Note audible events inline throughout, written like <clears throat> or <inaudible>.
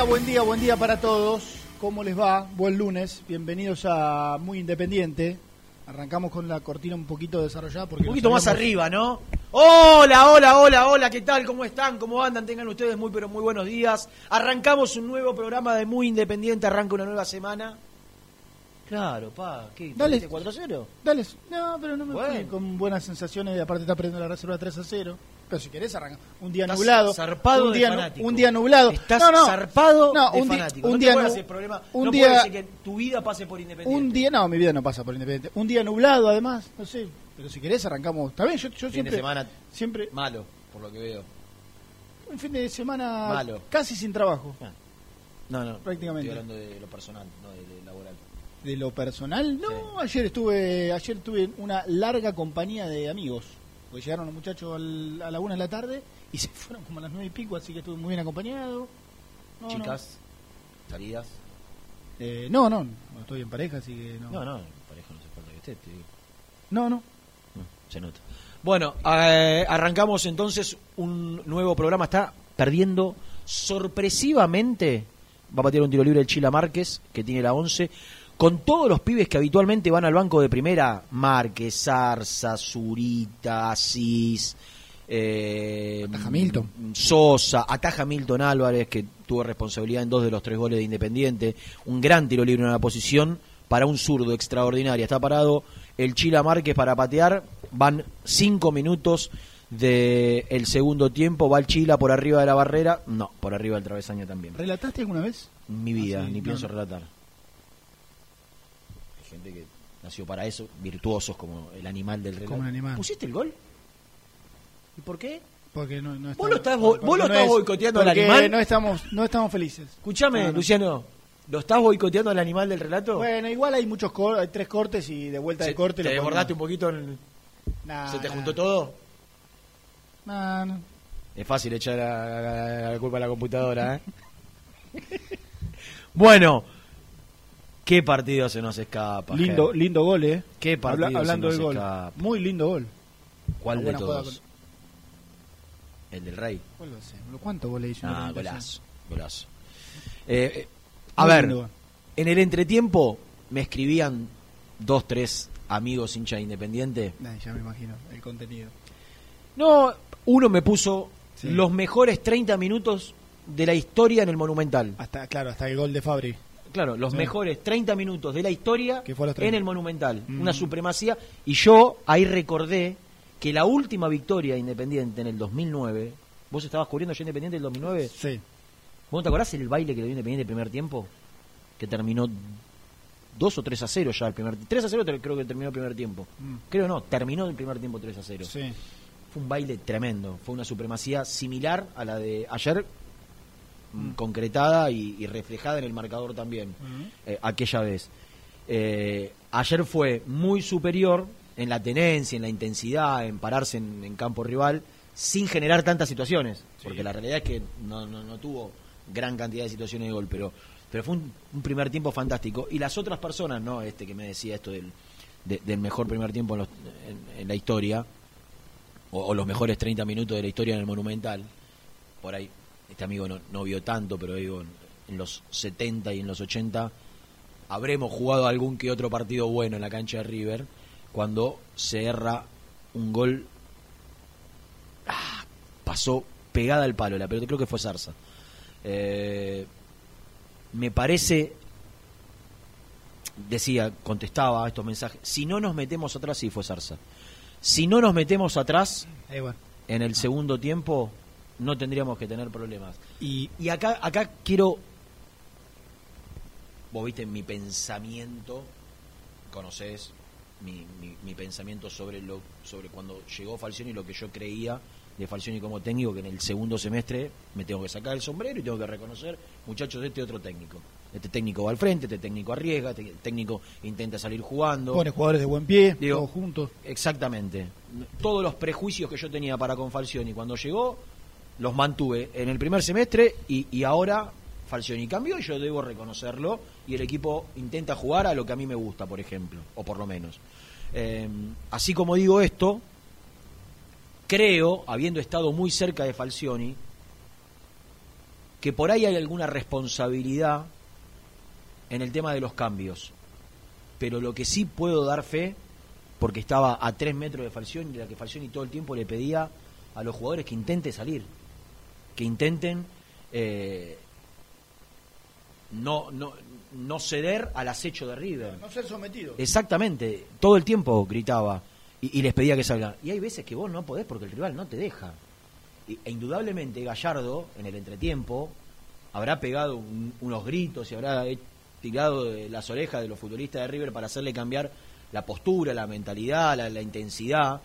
Día, buen día, buen día para todos. ¿Cómo les va? Buen lunes. Bienvenidos a Muy Independiente. Arrancamos con la cortina un poquito desarrollada porque Un poquito más arriba, ¿no? Hola, hola, hola, hola, ¿qué tal? ¿Cómo están? ¿Cómo andan? Tengan ustedes muy, pero muy buenos días. Arrancamos un nuevo programa de Muy Independiente, arranca una nueva semana. Claro, pa, ¿qué? Dale. ¿Perdiste 4-0? Dale, no, pero no me fui Bueno. con buenas sensaciones aparte está perdiendo la reserva 3 a 0. Pero si querés arranca. Un día Estás nublado. zarpado un día, fanático. un día nublado. Estás no, no, zarpado no, de un, fanático. un no día te problema. un no día- que tu vida pase por Independiente. Un día, no, mi vida no pasa por Independiente. Un día nublado, además, no sé. Pero si querés, arrancamos. Está bien, yo, yo Fin siempre. de semana Siempre. malo, por lo que veo. Un fin de semana Malo. casi sin trabajo. No, no. Prácticamente. Estoy hablando de lo personal, no de, de laboral. De lo personal, no. Ayer estuve ayer tuve una larga compañía de amigos. Porque llegaron los muchachos al- a la una de la tarde y se fueron como a las nueve y pico, así que estuve muy bien acompañado. No, Chicas, salidas. No, Eh, no, no, no estoy en pareja, así que no. No, no, pareja no se falta que esté, te digo. No, no. Se nota. Bueno, eh, arrancamos entonces un nuevo programa. Está perdiendo sorpresivamente. Va a patear un tiro libre el Chila Márquez, que tiene la 11. Con todos los pibes que habitualmente van al banco de primera: Márquez, Zarza, Zurita, Asís. Eh, Ataja Milton. Sosa, ataja Milton Álvarez, que tuvo responsabilidad en dos de los tres goles de Independiente. Un gran tiro libre en la posición para un zurdo extraordinaria. Está parado el Chila Márquez para patear. Van cinco minutos del segundo tiempo. Va el Chila por arriba de la barrera. No, por arriba del travesaño también. ¿Relataste alguna vez? Mi vida, Ah, sí, ni no, pienso relatar. Gente que nació para eso, virtuosos como el animal del relato. Como un animal. ¿Pusiste el gol? ¿Y por qué? Porque no, no Vos lo estás bo- vos lo no estás es- boicoteando al animal. No estamos, no estamos felices. Escúchame, No, no. Luciano. ¿Lo estás boicoteando al animal del relato? Bueno, igual hay muchos cor- hay tres cortes y de vuelta de corte ¿Te lo desbordaste un poquito? en- Nah, ¿Se te nah. juntó todo? Nah, no. Es fácil echar la, la- la culpa a la computadora, ¿eh? <laughs> bueno, qué partido se nos escapa. Lindo, Ger? lindo gol, ¿eh? Qué partido Habla- hablando se del nos gol. escapa. Muy lindo gol. ¿Cuál Una de todos? El del Rey. ¿Cuál va a ser? ¿Cuántos goles hizo? Ah, golazo, golazo. Eh, eh, a Muy ver, lindo gol. en el entretiempo me escribían dos, tres amigos hinchas de Independiente. Nah, ya me imagino el contenido. No, uno me puso Sí. los mejores 30 minutos de la historia en el Monumental. Hasta, claro, hasta el gol de Fabri. Claro, los Sí. mejores 30 minutos de la historia en 30. el Monumental. Mm. Una supremacía. Y yo ahí recordé que la última victoria de Independiente en el 2009, vos estabas cubriendo ya Independiente el 2009, Sí. ¿vos te acordás el baile que le dio Independiente el primer tiempo? Que terminó 2 o 3 a 0 ya el primer 3 a 0 te- creo que terminó el primer tiempo. Mm. Creo no, terminó el primer tiempo 3 a 0. Sí. Fue un baile tremendo, fue una supremacía similar a la de ayer, mm, concretada y, y reflejada en el marcador también, eh, aquella vez. Eh, ayer fue muy superior en la tenencia, en la intensidad, en pararse en, en campo rival, sin generar tantas situaciones, porque la realidad es que no, no, no tuvo gran cantidad de situaciones de gol, pero, pero fue un, un primer tiempo fantástico. Y las otras personas, no este que me decía esto del, de- del mejor primer tiempo en, los- en- en la historia, o, o los mejores 30 minutos de la historia en el Monumental, por ahí, este amigo no, no vio tanto, pero digo, en, los 70 y en los 80 habremos jugado algún que otro partido bueno en la cancha de River, cuando se erra un gol, ah, pasó pegada al palo la pelota, creo que fue Zarza. Eh, me parece, decía, contestaba a estos mensajes, si no nos metemos atrás, sí fue Zarza. Si no nos metemos atrás, en el segundo tiempo no tendríamos que tener problemas. Y Y acá, acá quiero, vos viste mi pensamiento, conoces mi, mi, mi pensamiento sobre lo sobre cuando llegó Falcioni y lo que yo creía de Falcioni como técnico, que en el segundo semestre me tengo que sacar el sombrero y tengo que reconocer, muchachos, este otro técnico. Este técnico va al frente, este técnico arriesga, este técnico intenta salir jugando. pone jugadores de buen pie, Digo, todos juntos. Exactamente. Todos los prejuicios que yo tenía para con Falcioni cuando llegó, los mantuve en el primer semestre y, ahora Falcioni cambió y yo debo reconocerlo y el equipo intenta jugar a lo que a mí me gusta, por ejemplo, o por lo menos. Eh, así como digo esto, creo, habiendo estado muy cerca de Falcioni, que por ahí hay alguna responsabilidad en el tema de los cambios. Pero lo que sí puedo dar fe, porque estaba a tres metros de Falcioni, era que Falcioni todo el tiempo le pedía a los jugadores que intenten salir, que intenten eh, no, no, no ceder al acecho de River. No ser sometido. Exactamente, todo el tiempo gritaba y, y les pedía que salgan. Y hay veces que vos no podés porque el rival no te deja. E indudablemente Gallardo, en el entretiempo, habrá pegado un- unos gritos y habrá tirado de las orejas de los futbolistas de River para hacerle cambiar la postura, la mentalidad, la, la intensidad,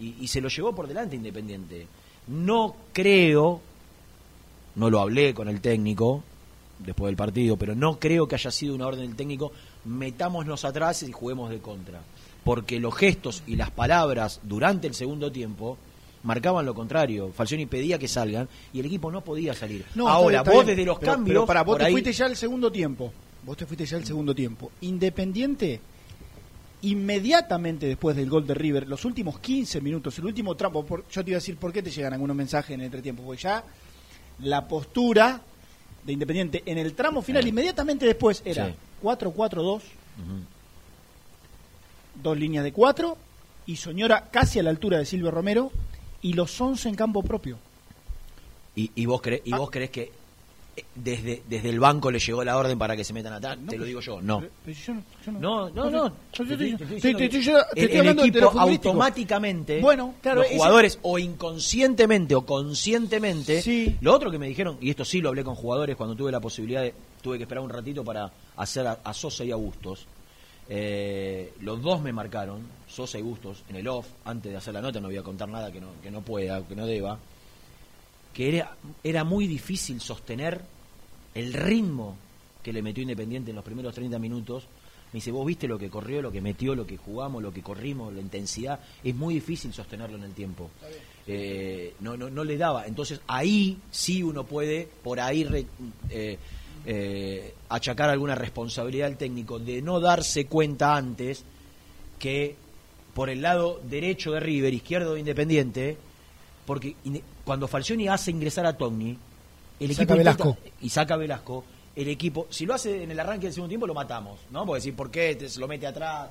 y, y se lo llevó por delante Independiente. No creo, no lo hablé con el técnico después del partido, pero no creo que haya sido una orden del técnico, metámonos atrás y juguemos de contra. Porque los gestos y las palabras durante el segundo tiempo marcaban lo contrario. Falcioni pedía que salgan y el equipo no podía salir. No, Ahora, vos bien. desde los Pero- cambios... Pero para vos te ahí- fuiste ya al segundo tiempo. Vos te fuiste ya al segundo tiempo. Independiente, inmediatamente después del gol de River, los últimos 15 minutos, el último tramo, por- yo te iba a decir por qué te llegan algunos mensajes en el entretiempo, porque ya la postura de Independiente en el tramo final, inmediatamente después, era Sí. 4-4-2, Ujú. dos líneas de cuatro, y Soñora casi a la altura de Silvio Romero, y los 11 en campo propio. ¿Y, y vos, cre- y Ah. vos crees que desde, desde el banco le llegó la orden para que se metan atrás? No, te lo digo yo, no. yo no, yo no- No, el- equipo automáticamente, Bueno, claro, los ese- jugadores o inconscientemente o conscientemente, Sí. lo otro que me dijeron, y esto sí lo hablé con jugadores cuando tuve la posibilidad de, tuve que esperar un ratito para hacer a, a Sosa y a Bustos, eh, los dos me marcaron, Sosa y Bustos, en el off, antes de hacer la nota, no voy a contar nada que no, que no pueda, que no deba, que era, era muy difícil sostener el ritmo que le metió Independiente en los primeros 30 minutos. Me dice, vos viste lo que corrió, lo que metió, lo que jugamos, lo que corrimos, la intensidad. Es muy difícil sostenerlo en el tiempo. Eh, no, no, no le daba. Entonces ahí sí uno puede, por ahí, re- eh, eh, achacar alguna responsabilidad al técnico de no darse cuenta antes que por el lado derecho de River, izquierdo de Independiente, porque cuando Falcioni hace ingresar a Togni, el Saca equipo intenta- Velasco. y saca Velasco, el equipo, si lo hace en el arranque del segundo tiempo, lo matamos, ¿no? Porque decir, ¿por qué te- se lo mete atrás?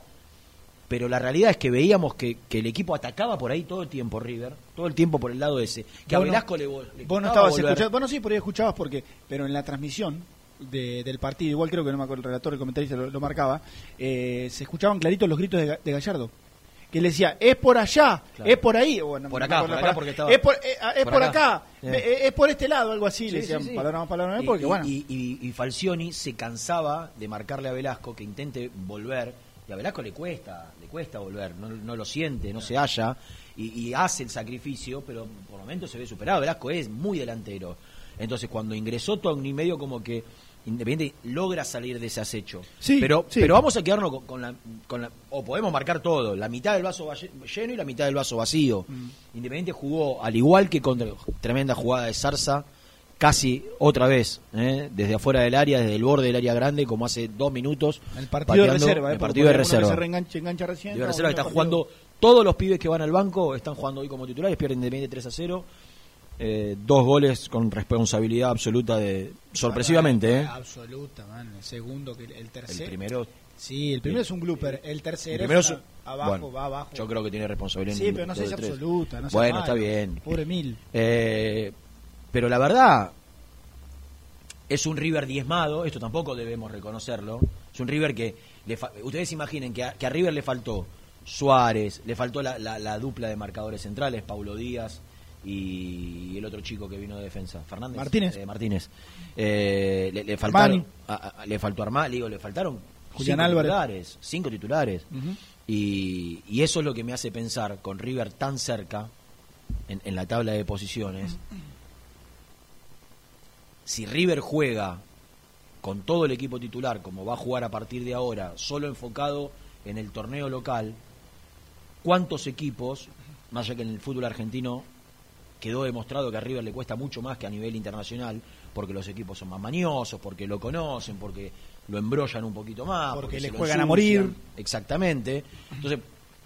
Pero la realidad es que veíamos que, que el equipo atacaba por ahí todo el tiempo, River, todo el tiempo por el lado ese. Que a no- Velasco le, le Vos no estabas escuchando, bueno sí, por ahí escuchabas porque, pero en la transmisión de- del partido, igual creo que no me acuerdo, el relator, el comentarista lo, lo marcaba, eh, se escuchaban claritos los gritos de, de Gallardo. Que le decía, es por allá, Claro. es por ahí. Bueno, Por acá, por acá, palabra. porque estaba- Es por, eh, es por por acá. acá, Eh. eh, es por este lado, algo así, le decían sí, sí. palabra más, palabra menos, porque y, bueno. y, y- y Falcioni se cansaba de marcarle a Velasco que intente volver. Y a Velasco le cuesta, le cuesta volver, no, no lo siente, no se halla. Y, y hace el sacrificio, pero por momentos se ve superado. Velasco es muy delantero. Entonces, cuando ingresó Togni, medio como que Independiente logra salir de ese acecho. Sí, pero, sí. pero vamos a quedarnos con, con la, con la- O podemos marcar todo: la mitad del vaso va- lleno y la mitad del vaso vacío. Mm. Independiente jugó, al igual que contra tremenda jugada de Zarza, casi otra vez, ¿eh? desde afuera del área, desde el borde del área grande, como hace dos minutos. el partido de reserva, eh, el partido de alguno que reserva. se reengancha- engancha recién. De reserva está jugando. Todos los pibes que van al banco están jugando hoy como titulares, pierden Independiente 3 a 0. Eh, dos goles con responsabilidad absoluta de. Sorpresivamente, ¿eh? Absoluta, man. El segundo, que el El tercero. primero. Sí, el primero es un blooper. El tercero el primero es una- abajo, bueno, va abajo. Yo creo que tiene responsabilidad. Sí, en pero no sé si tres. absoluta. No bueno, está bien. Pobre Mil. Eh, pero la verdad, es un River diezmado, esto tampoco debemos reconocerlo. Es un River que. le fa- ustedes imaginen que a, que a River le faltó Suárez, le faltó la, la- la dupla de marcadores centrales, Paulo Díaz y el otro chico que vino de defensa, Fernández. Martínez. Eh, Martínez. Eh, le, le faltaron. A- a- le faltó digo, le faltaron. Julián cinco Álvarez. titulares, cinco titulares. Y, y eso es lo que me hace pensar con River tan cerca en, en la tabla de posiciones. Si River juega con todo el equipo titular, como va a jugar a partir de ahora, solo enfocado en el torneo local, ¿cuántos equipos, más allá que en el fútbol argentino quedó demostrado que a River le cuesta mucho más que a nivel internacional, porque los equipos son más mañosos, porque lo conocen, porque lo embrollan un poquito más, Porque le se lo juegan a morir. Exactamente. Entonces,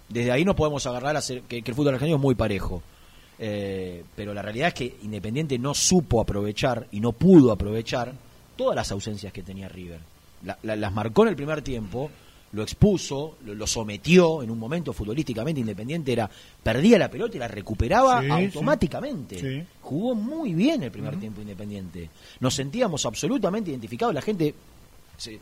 desde ahí nos podemos agarrar a hacer que, que el fútbol argentino es muy parejo. Eh, pero la realidad es que Independiente no supo aprovechar y no pudo aprovechar todas las ausencias que tenía River. La- la- las marcó en el primer tiempo, lo expuso, lo, lo sometió en un momento futbolísticamente Independiente era perdía la pelota y la recuperaba Sí, automáticamente. Sí. Jugó muy bien el primer tiempo Independiente. Nos sentíamos absolutamente identificados, la gente se-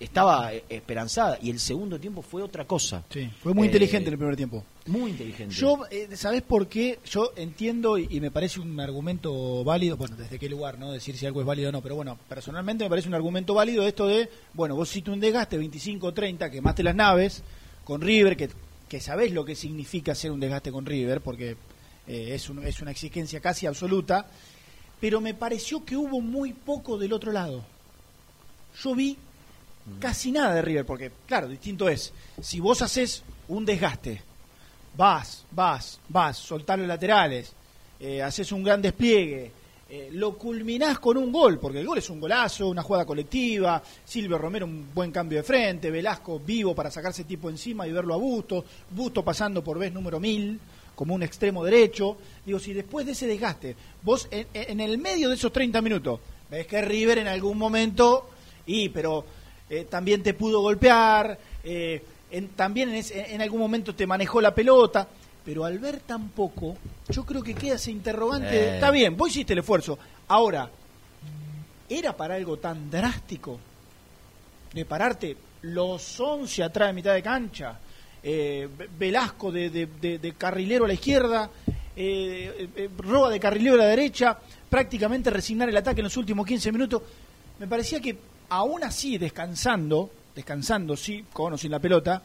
estaba eh, esperanzada y el segundo tiempo fue otra cosa. Sí, fue muy Eh, inteligente en el primer tiempo. Muy inteligente. Yo, eh, ¿sabés por qué? Yo entiendo y, y me parece un argumento válido, bueno, desde qué lugar, ¿no? Decir si algo es válido o no, pero bueno, personalmente me parece un argumento válido esto de, bueno, vos hiciste un desgaste 25-30, quemaste las naves con River, que, que sabés lo que significa hacer un desgaste con River, porque eh, es, un- es una exigencia casi absoluta, pero me pareció que hubo muy poco del otro lado. Yo vi casi nada de River, porque, claro, distinto es, si vos haces un desgaste, vas, vas, vas, soltar los laterales, eh, haces un gran despliegue, eh, lo culminás con un gol, porque el gol es un golazo, una jugada colectiva, Silvio Romero un buen cambio de frente, Velasco vivo para sacarse tipo encima y verlo a Busto, Busto pasando por vez número 1000 como un extremo derecho, digo, si después de ese desgaste, vos en, en el medio de esos 30 minutos, ves que River en algún momento, y pero eh, también te pudo golpear, eh, en- también en, ese- en algún momento te manejó la pelota, pero al ver tan poco, yo creo que queda ese interrogante. Eh. Está bien, vos hiciste el esfuerzo. Ahora, ¿era para algo tan drástico de pararte los 11 atrás de mitad de cancha? eh, Ve- Velasco de, de- de- de carrilero a la izquierda, eh, eh, Roa de carrilero a la derecha, prácticamente resignar el ataque en los últimos 15 minutos. Me parecía que aún así, descansando, descansando, sí, con o sin la pelota,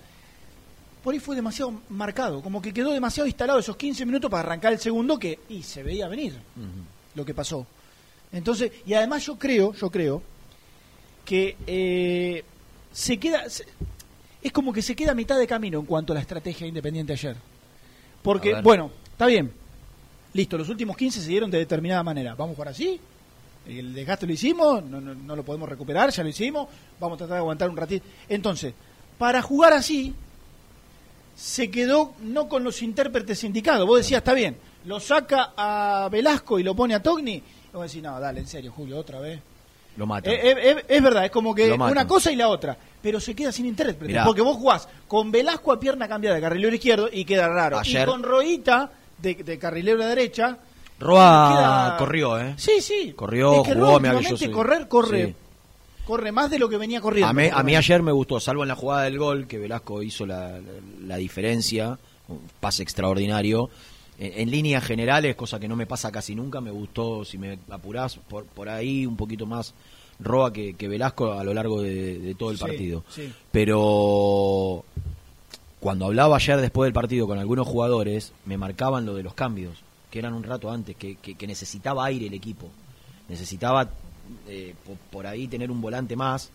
por ahí fue demasiado marcado, como que quedó demasiado instalado esos 15 minutos para arrancar el segundo que y se veía venir lo que pasó. Entonces, y además yo creo, yo creo que eh, se queda se- es como que se queda a mitad de camino en cuanto a la estrategia independiente ayer. Porque bueno, está bien. Listo, los últimos 15 se dieron de determinada manera. Vamos por así. El desgaste lo hicimos, no, no, no lo podemos recuperar, ya lo hicimos. Vamos a tratar de aguantar un ratito. Entonces, para jugar así, se quedó no con los intérpretes indicados. Vos decías, está bien, lo saca a Velasco y lo pone a Togni. Y vos decís, no, dale, en serio, Julio, otra vez. Lo mata. Eh, eh, eh, es verdad, es como que una cosa y la otra. Pero se queda sin intérprete. Mirá. Porque vos jugás con Velasco a pierna cambiada de carrilero izquierdo y queda raro. Ayer- Y con Roita de, de carrilero la derecha. Roa queda- corrió, ¿eh? Sí, sí. Corrió, Es que jugó, Roa yo soy- correr, corre. Sí. Corre más de lo que venía corriendo. A mí, a mí ayer me gustó, salvo en la jugada del gol, que Velasco hizo la, la- la diferencia un pase extraordinario. En, en líneas generales, cosa que no me pasa casi nunca, me gustó, si me apurás, por, por ahí un poquito más Roa que, que Velasco a lo largo de, de todo el Sí, partido. sí. Pero cuando hablaba ayer después del partido con algunos jugadores, me marcaban lo de los cambios, que eran un rato antes, que, que- que necesitaba aire el equipo. Necesitaba eh, po- por, ahí tener un volante más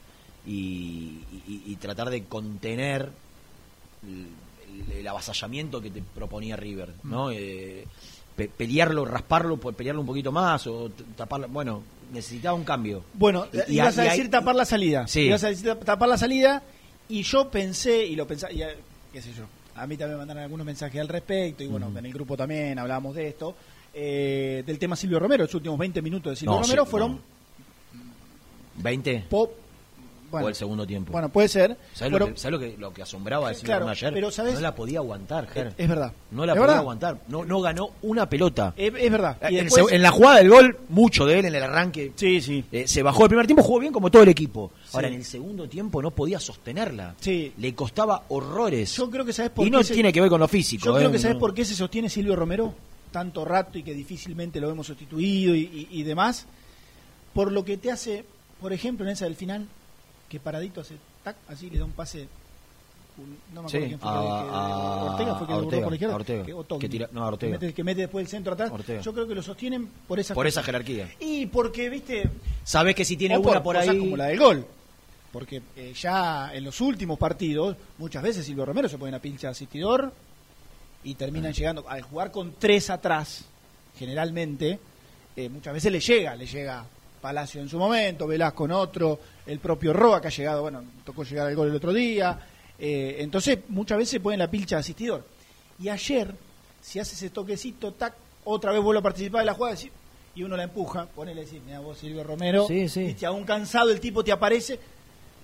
y, y- y tratar de contener el, el avasallamiento que te proponía River, ¿no? Eh, pe- pelearlo, rasparlo, po- pelearlo un poquito más o taparlo. Bueno, necesitaba un cambio. Bueno, Y- ibas a decir tapar la salida. Sí. Ibas a decir tap- tapar la salida y yo pensé, y lo pensaba, eh, qué sé yo, a mí también me mandaron algunos mensajes al respecto y bueno, en el grupo también hablábamos de esto, eh, del tema Silvio Romero, los últimos 20 minutos de Silvio No, Romero sí, fueron no. ¿20? Pop. o Bueno, el segundo tiempo. bueno, puede ser. ¿Sabes, Fueron- lo, que, sabes lo, que, lo que asombraba de Sí, Silvio claro, ayer? pero ¿sabes? No la podía aguantar, Ger. es verdad. No la podía verdad. aguantar. No, no ganó una pelota. Es, es verdad. Y En, después- en la jugada del gol, mucho de él en el arranque. Sí, sí. eh, se bajó el primer tiempo, jugó bien como todo el equipo. Ahora, en el segundo tiempo no podía sostenerla. Sí. Le costaba horrores. Yo creo que sabes por y qué no se- tiene que ver con lo físico. Yo creo eh, que sabes por qué se sostiene Silvio Romero tanto rato y que difícilmente lo hemos sustituido y, y- y demás. Por lo que te hace, por ejemplo, en esa del final, que paradito hace tac, así le da un pase. no me acuerdo Sí, quién fue a- que, a- Ortega fue que lo por la izquierda. Ortega, que, que tira- no, Ortega. Que mete, que mete después el centro atrás. Ortega. Yo creo que lo sostienen por esa Por esa jerarquía. Y porque, viste, Sabes que si tiene una por cosas ahí. como la del gol. Porque eh, ya en los últimos partidos, muchas veces Silvio Romero se pone a pincha asistidor y terminan llegando. Al jugar con tres atrás, generalmente, eh, muchas veces le llega, le llega Palacio en su momento, Velasco en otro, el propio Roa que ha llegado, bueno, tocó llegar al gol el otro día. eh, entonces, muchas veces se pone la pilcha de asistidor. Y ayer, si hace ese toquecito, tac, otra vez vuelve a participar de la jugada y uno la empuja, ponele decir, mira vos Silvio Romero, Sí, sí. viste, aún cansado el tipo te aparece.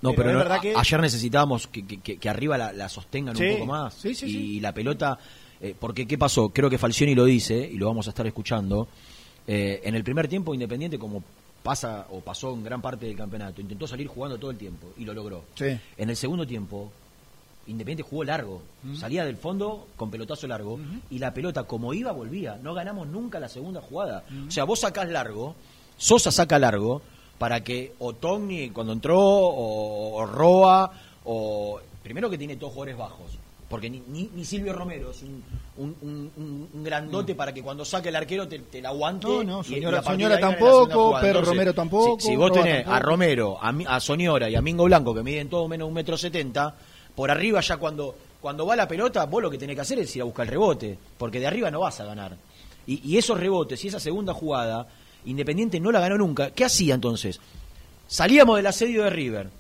No, pero, es no, verdad que ayer necesitábamos que, que- que- arriba la, la sostengan Sí, un poco más. sí, sí, y la pelota, eh, porque ¿qué pasó? Creo que Falcioni lo dice, y lo vamos a estar escuchando. eh, en el primer tiempo, Independiente, como pasa o pasó en gran parte del campeonato, intentó salir jugando todo el tiempo y lo logró. Sí. En el segundo tiempo, Independiente jugó largo, salía del fondo con pelotazo largo y la pelota como iba volvía. No ganamos nunca la segunda jugada. O sea, vos sacás largo, Sosa saca largo para que o Togni cuando entró o, o Roa o primero que tiene todos jugadores bajos. Porque ni, ni, ni Silvio Romero es un, un, un- grandote para que cuando saque el arquero te, te la aguante. No, no, y- Soñora- y tampoco, jugada. Pedro Romero tampoco, Si, si vos tenés a. Romero, a, a Soñora y a Mingo Blanco, que miden todo menos un metro setenta, por arriba ya cuando, cuando va la pelota, vos lo que tenés que hacer es ir a buscar el rebote, porque de arriba no vas a ganar. Y, y esos rebotes y esa segunda jugada, Independiente no la ganó nunca. ¿Qué hacía entonces? Salíamos del asedio de River.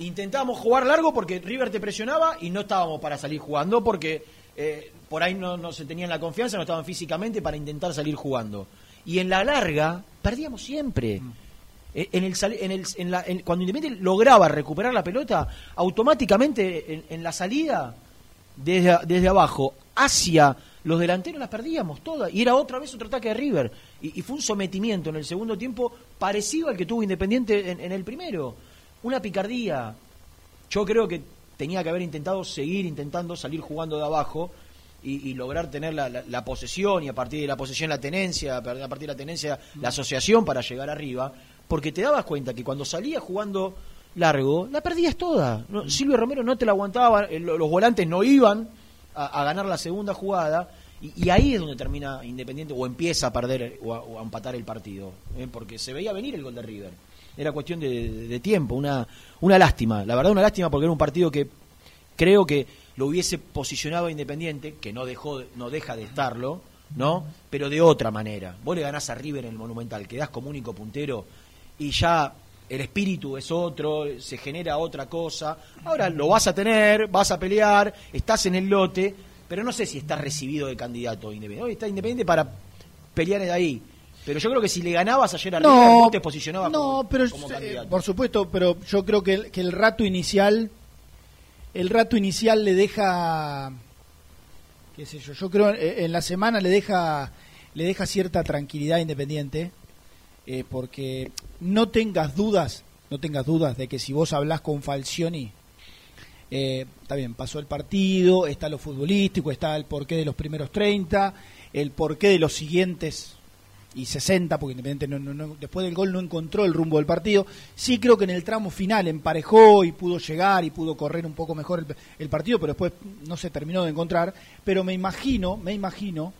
Intentábamos jugar largo porque River te presionaba y no estábamos para salir jugando porque eh, por ahí no, no se tenían la confianza, no estaban físicamente para intentar salir jugando. Y en la larga perdíamos siempre. Eh, En el, en el, en la- en- cuando Independiente lograba recuperar la pelota, automáticamente en, la salida, desde, desde abajo, hacia los delanteros las perdíamos todas. Y era otra vez otro ataque de River. Y, y fue un sometimiento en el segundo tiempo parecido al que tuvo Independiente en, en el primero. Una picardía. Yo creo que tenía que haber intentado seguir intentando salir jugando de abajo y, y lograr tener la, la- la posesión y a partir de la posesión la tenencia, a partir de la tenencia la asociación para llegar arriba, porque te dabas cuenta que cuando salías jugando largo, la perdías toda. No, Silvio Romero no te la aguantaba, eh, lo- los volantes no iban a, a ganar la segunda jugada. Y, y ahí es donde termina Independiente o empieza a perder eh, o a, o a empatar el partido, eh, porque se veía venir el gol de River. Era cuestión de, tiempo, una, una lástima, la verdad una lástima porque era un partido que creo que lo hubiese posicionado a Independiente, que no dejó, de- no deja de estarlo, ¿no? Pero de otra manera. Vos le ganás a River en el Monumental, quedás como único puntero y ya el espíritu es otro, se genera otra cosa. Ahora lo vas a tener, vas a pelear, estás en el lote, pero no sé si estás recibido de candidato Independiente. Hoy está Independiente para pelear de ahí. Pero yo creo que si le ganabas ayer a River, No, vos te posicionabas no, como, pero como eh, por supuesto, pero yo creo que el, que el rato inicial, el rato inicial le deja, qué sé yo, yo creo eh, en la semana le deja, le deja cierta tranquilidad Independiente, eh, porque no tengas dudas, no tengas dudas de que si vos hablás con Falcioni, Eh, está bien, pasó el partido, está lo futbolístico, está el porqué de los primeros 30, el porqué de los siguientes y 60, porque Independiente no, no- después del gol no encontró el rumbo del partido. Sí creo que en el tramo final emparejó y pudo llegar y pudo correr un poco mejor el, partido, pero después no se terminó de encontrar. Pero me imagino, me imagino,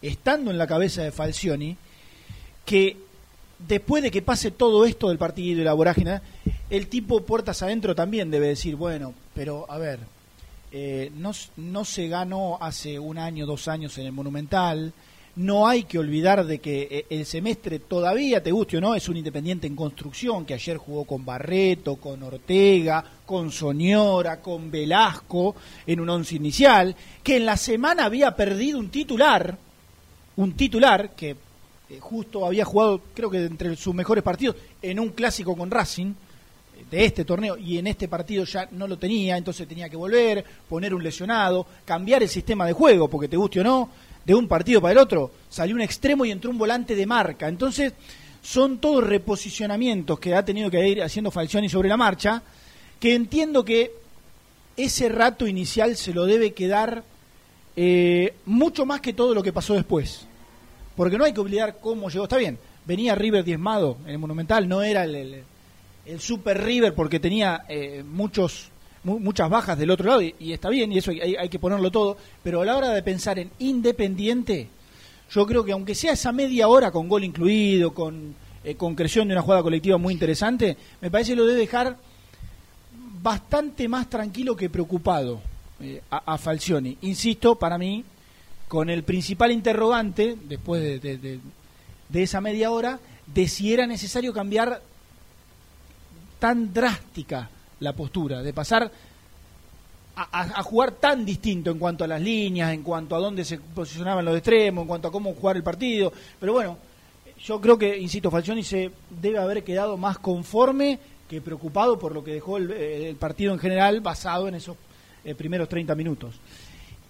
estando en la cabeza de Falcioni, que después de que pase todo esto del partido y la vorágine, el tipo puertas adentro también debe decir, bueno, pero a ver, eh, no, no se ganó hace un año, dos años en el Monumental, no hay que olvidar de que eh, el semestre todavía, te guste o no, es un independiente en construcción, que ayer jugó con Barreto, con Ortega, con Soñora, con Velasco, en un once inicial, que en la semana había perdido un titular, un titular que eh, justo había jugado, creo que entre sus mejores partidos, en un clásico con Racing eh, de este torneo y en este partido ya no lo tenía, entonces tenía que volver, poner un lesionado, cambiar el sistema de juego, porque te guste o no, de un partido para el otro, salió un extremo y entró un volante de marca. Entonces, son todos reposicionamientos que ha tenido que ir haciendo Falcioni sobre la marcha, que entiendo que ese rato inicial se lo debe quedar eh, mucho más que todo lo que pasó después. Porque no hay que olvidar cómo llegó. Está bien, venía River diezmado en el Monumental, no era el, el, el Super River porque tenía eh, muchos mu- muchas bajas del otro lado y, está bien y eso hay, que ponerlo todo. Pero a la hora de pensar en Independiente, yo creo que aunque sea esa media hora con gol incluido, con eh, concreción de una jugada colectiva muy interesante, me parece que lo debe dejar bastante más tranquilo que preocupado eh, a, a Falcioni. Insisto, para mí, con el principal interrogante, después de, de- de- de esa media hora, de si era necesario cambiar tan drástica la postura, de pasar a, jugar tan distinto en cuanto a las líneas, en cuanto a dónde se posicionaban los extremos, en cuanto a cómo jugar el partido. Pero bueno, yo creo que, insisto, Falcioni se debe haber quedado más conforme que preocupado por lo que dejó el, eh, el partido en general basado en esos eh, primeros 30 minutos.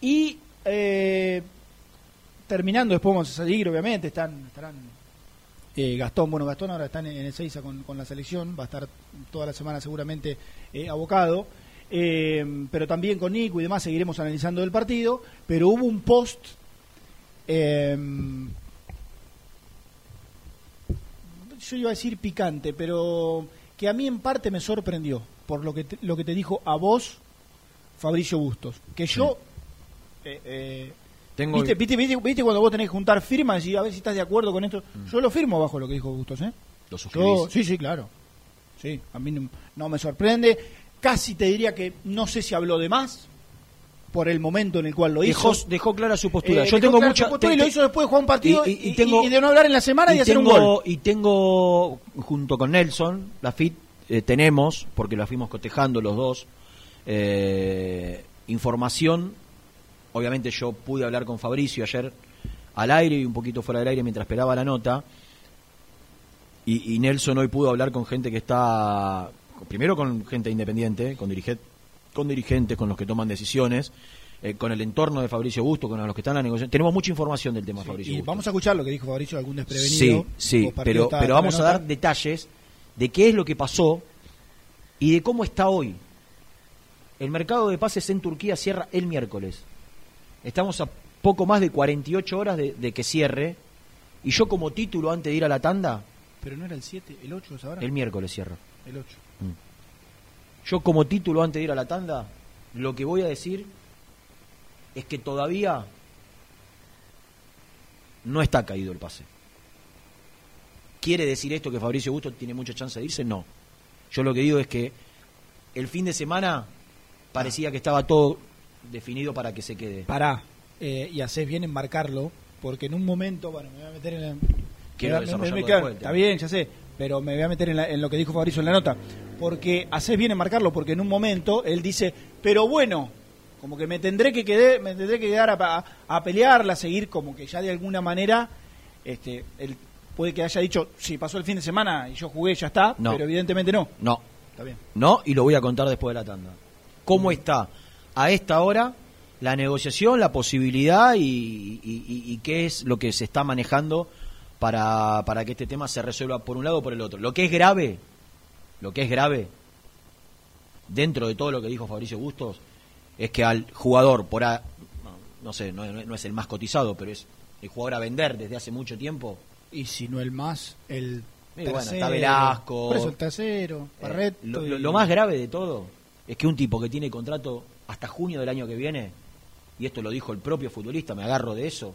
Y eh, terminando, después vamos a salir, obviamente, están, estarán eh, Gastón, bueno, Gastón ahora está en, en el Seiza con, con la selección, va a estar toda la semana seguramente eh, abocado, eh, pero también con Nico y demás seguiremos analizando el partido, pero hubo un post eh, yo iba a decir picante, pero que a mí en parte me sorprendió por lo que te, lo que te dijo a vos Fabricio Bustos, que yo eh, eh, Tengo ¿Viste, viste, viste, viste cuando vos tenés que juntar firmas y a ver si estás de acuerdo con esto? Yo lo firmo bajo lo que dijo Bustos, ¿eh? lo Yo, sí, sí, claro. Sí, a mí no, no me sorprende. Casi te diría que no sé si habló de más por el momento en el cual lo hizo. Dejó, dejó clara su postura. Eh, Yo dejó tengo mucha. te- y lo hizo después de jugar un partido y, y- y tengo- y de no hablar en la semana y, hacer un tengo, gol. y tengo, junto con Nelson, la FIT, eh, tenemos, porque la fuimos cotejando los dos, eh, información. Obviamente yo pude hablar con Fabricio ayer al aire y un poquito fuera del aire mientras esperaba la nota. Y, y Nelson hoy pudo hablar con gente que está, primero con gente independiente, con, dirige- con dirigentes, con los que toman decisiones, eh, con el entorno de Fabricio Busto, con los que están en la negociación. Tenemos mucha información del tema Fabricio Y vamos a escuchar lo que dijo Fabricio, algún desprevenido. Sí, sí, pero, está- pero vamos a dar detalles de qué es lo que pasó y de cómo está hoy. El mercado de pases en Turquía cierra el miércoles. Estamos a poco más de 48 horas de, de que cierre. Y yo como título antes de ir a la tanda, Pero no era el 7, el 8 es ahora. el miércoles cierra. El 8. Yo como título antes de ir a la tanda, lo que voy a decir es que todavía no está caído el pase. ¿Quiere decir esto que Fabricio Busto tiene mucha chance de irse? No. Yo lo que digo es que el fin de semana parecía que estaba todo definido para que se quede. Pará. Eh, y haces bien en marcarlo, porque en un momento, bueno, me voy a meter en la- Quiero me- me- me- Está bien, ya sé, pero me voy a meter en, la- en lo que dijo Fabricio en la nota. Porque haces bien en marcarlo, porque en un momento él dice, pero bueno, como que me tendré que quedar, me tendré que quedar a, a, a pelearla, a seguir, como que ya de alguna manera, este, él puede que haya dicho, si pasó el fin de semana y yo jugué, ya está, No. pero evidentemente no. No, Está bien. no, y lo voy a contar después de la tanda. ¿Cómo está a esta hora la negociación, la posibilidad y, y- y- y qué es lo que se está manejando para, para que este tema se resuelva por un lado o por el otro? Lo que es grave, lo que es grave, dentro de todo lo que dijo Fabricio Bustos, es que al jugador, por a, no, sé, no, no es el más cotizado, pero es el jugador a vender desde hace mucho tiempo. Y si no el más, el Y bueno, tercero. está Velasco. Por eso el tercero, Eh, Barreto. lo, y- lo- lo más grave de todo es que un tipo que tiene contrato hasta junio del año que viene, y esto lo dijo el propio futbolista, me agarro de eso,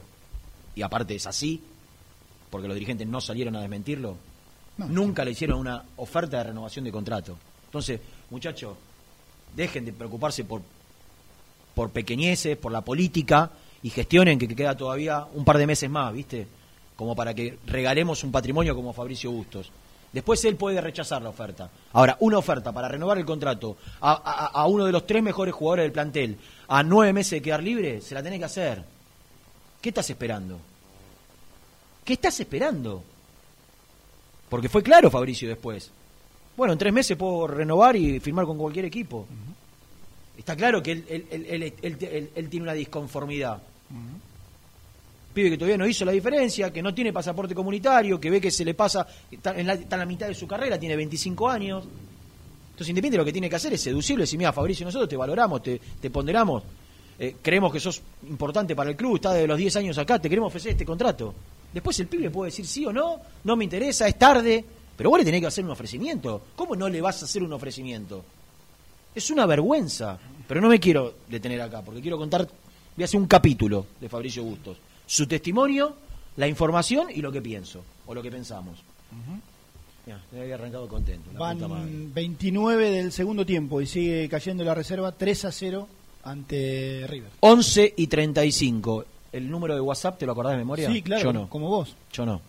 y aparte es así, porque los dirigentes no salieron a desmentirlo, No, nunca le hicieron una oferta de renovación de contrato. Entonces, muchachos, dejen de preocuparse por, por pequeñeces, por la política, y gestionen que queda todavía un par de meses más, ¿viste? Como para que regalemos un patrimonio como Fabricio Bustos. Después él puede rechazar la oferta. Ahora, una oferta para renovar el contrato a, a- a uno de los tres mejores jugadores del plantel a nueve meses de quedar libre, se la tenés que hacer. ¿Qué estás esperando? ¿Qué estás esperando? Porque fue claro Fabricio después. Bueno, en tres meses puedo renovar y firmar con cualquier equipo. Está claro que él, él- él- él- él- él- él tiene una disconformidad. Pibe que todavía no hizo la diferencia, que no tiene pasaporte comunitario, que ve que se le pasa, está en la, mitad de su carrera, tiene 25 años. Entonces, Independiente lo que tiene que hacer es seducirlo decir, mira, Fabricio, nosotros te valoramos, te, ponderamos, eh, creemos que sos importante para el club, está desde los 10 años acá, te queremos ofrecer este contrato. Después el pibe puede decir sí o no, no me interesa, es tarde, pero vos le tenés que hacer un ofrecimiento. ¿Cómo no le vas a hacer un ofrecimiento? Es una vergüenza, pero no me quiero detener acá, porque quiero contar, voy a hacer un capítulo de Fabricio Bustos. Su testimonio, la información y lo que pienso, o lo que pensamos. Ya, me había arrancado contento. Van 29 del segundo tiempo y sigue cayendo la reserva 3 a 0 ante River. 11 y 35. ¿El número de WhatsApp te lo acordás de memoria? Sí, claro, Yo no. como vos. Yo no.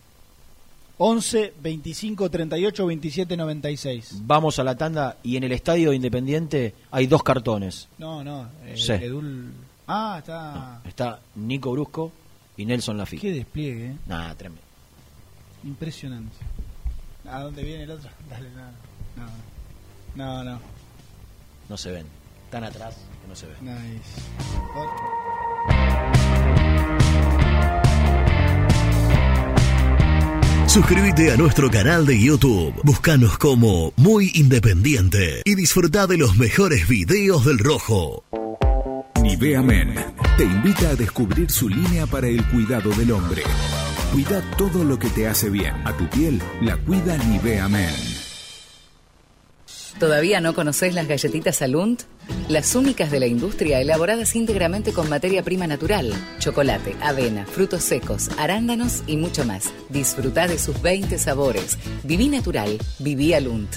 11 25 38 27 96. Vamos a la tanda y en el estadio de Independiente hay dos cartones. No, no, eh, Sí. Edul. Ah, está. Está Nico Brusco y Nelson Lafitte. Qué despliegue, eh. Nada, tremendo. impresionante. ¿A dónde viene el otro? <laughs> Dale, no. No, no. no. No se ven. Están atrás que no se ven. Nice. Suscríbete a nuestro canal de YouTube. Búscanos como Muy Independiente y disfruta de los mejores videos del Rojo. Nivea Men te invita a descubrir su línea para el cuidado del hombre. Cuida todo lo que te hace bien. A tu piel la cuida Nivea Men. ¿Todavía no conoces las galletitas Alunt? Las únicas de la industria elaboradas íntegramente con materia prima natural, chocolate, avena, frutos secos, arándanos y mucho más. Disfruta de sus 20 sabores. Viví natural, viví Alunt.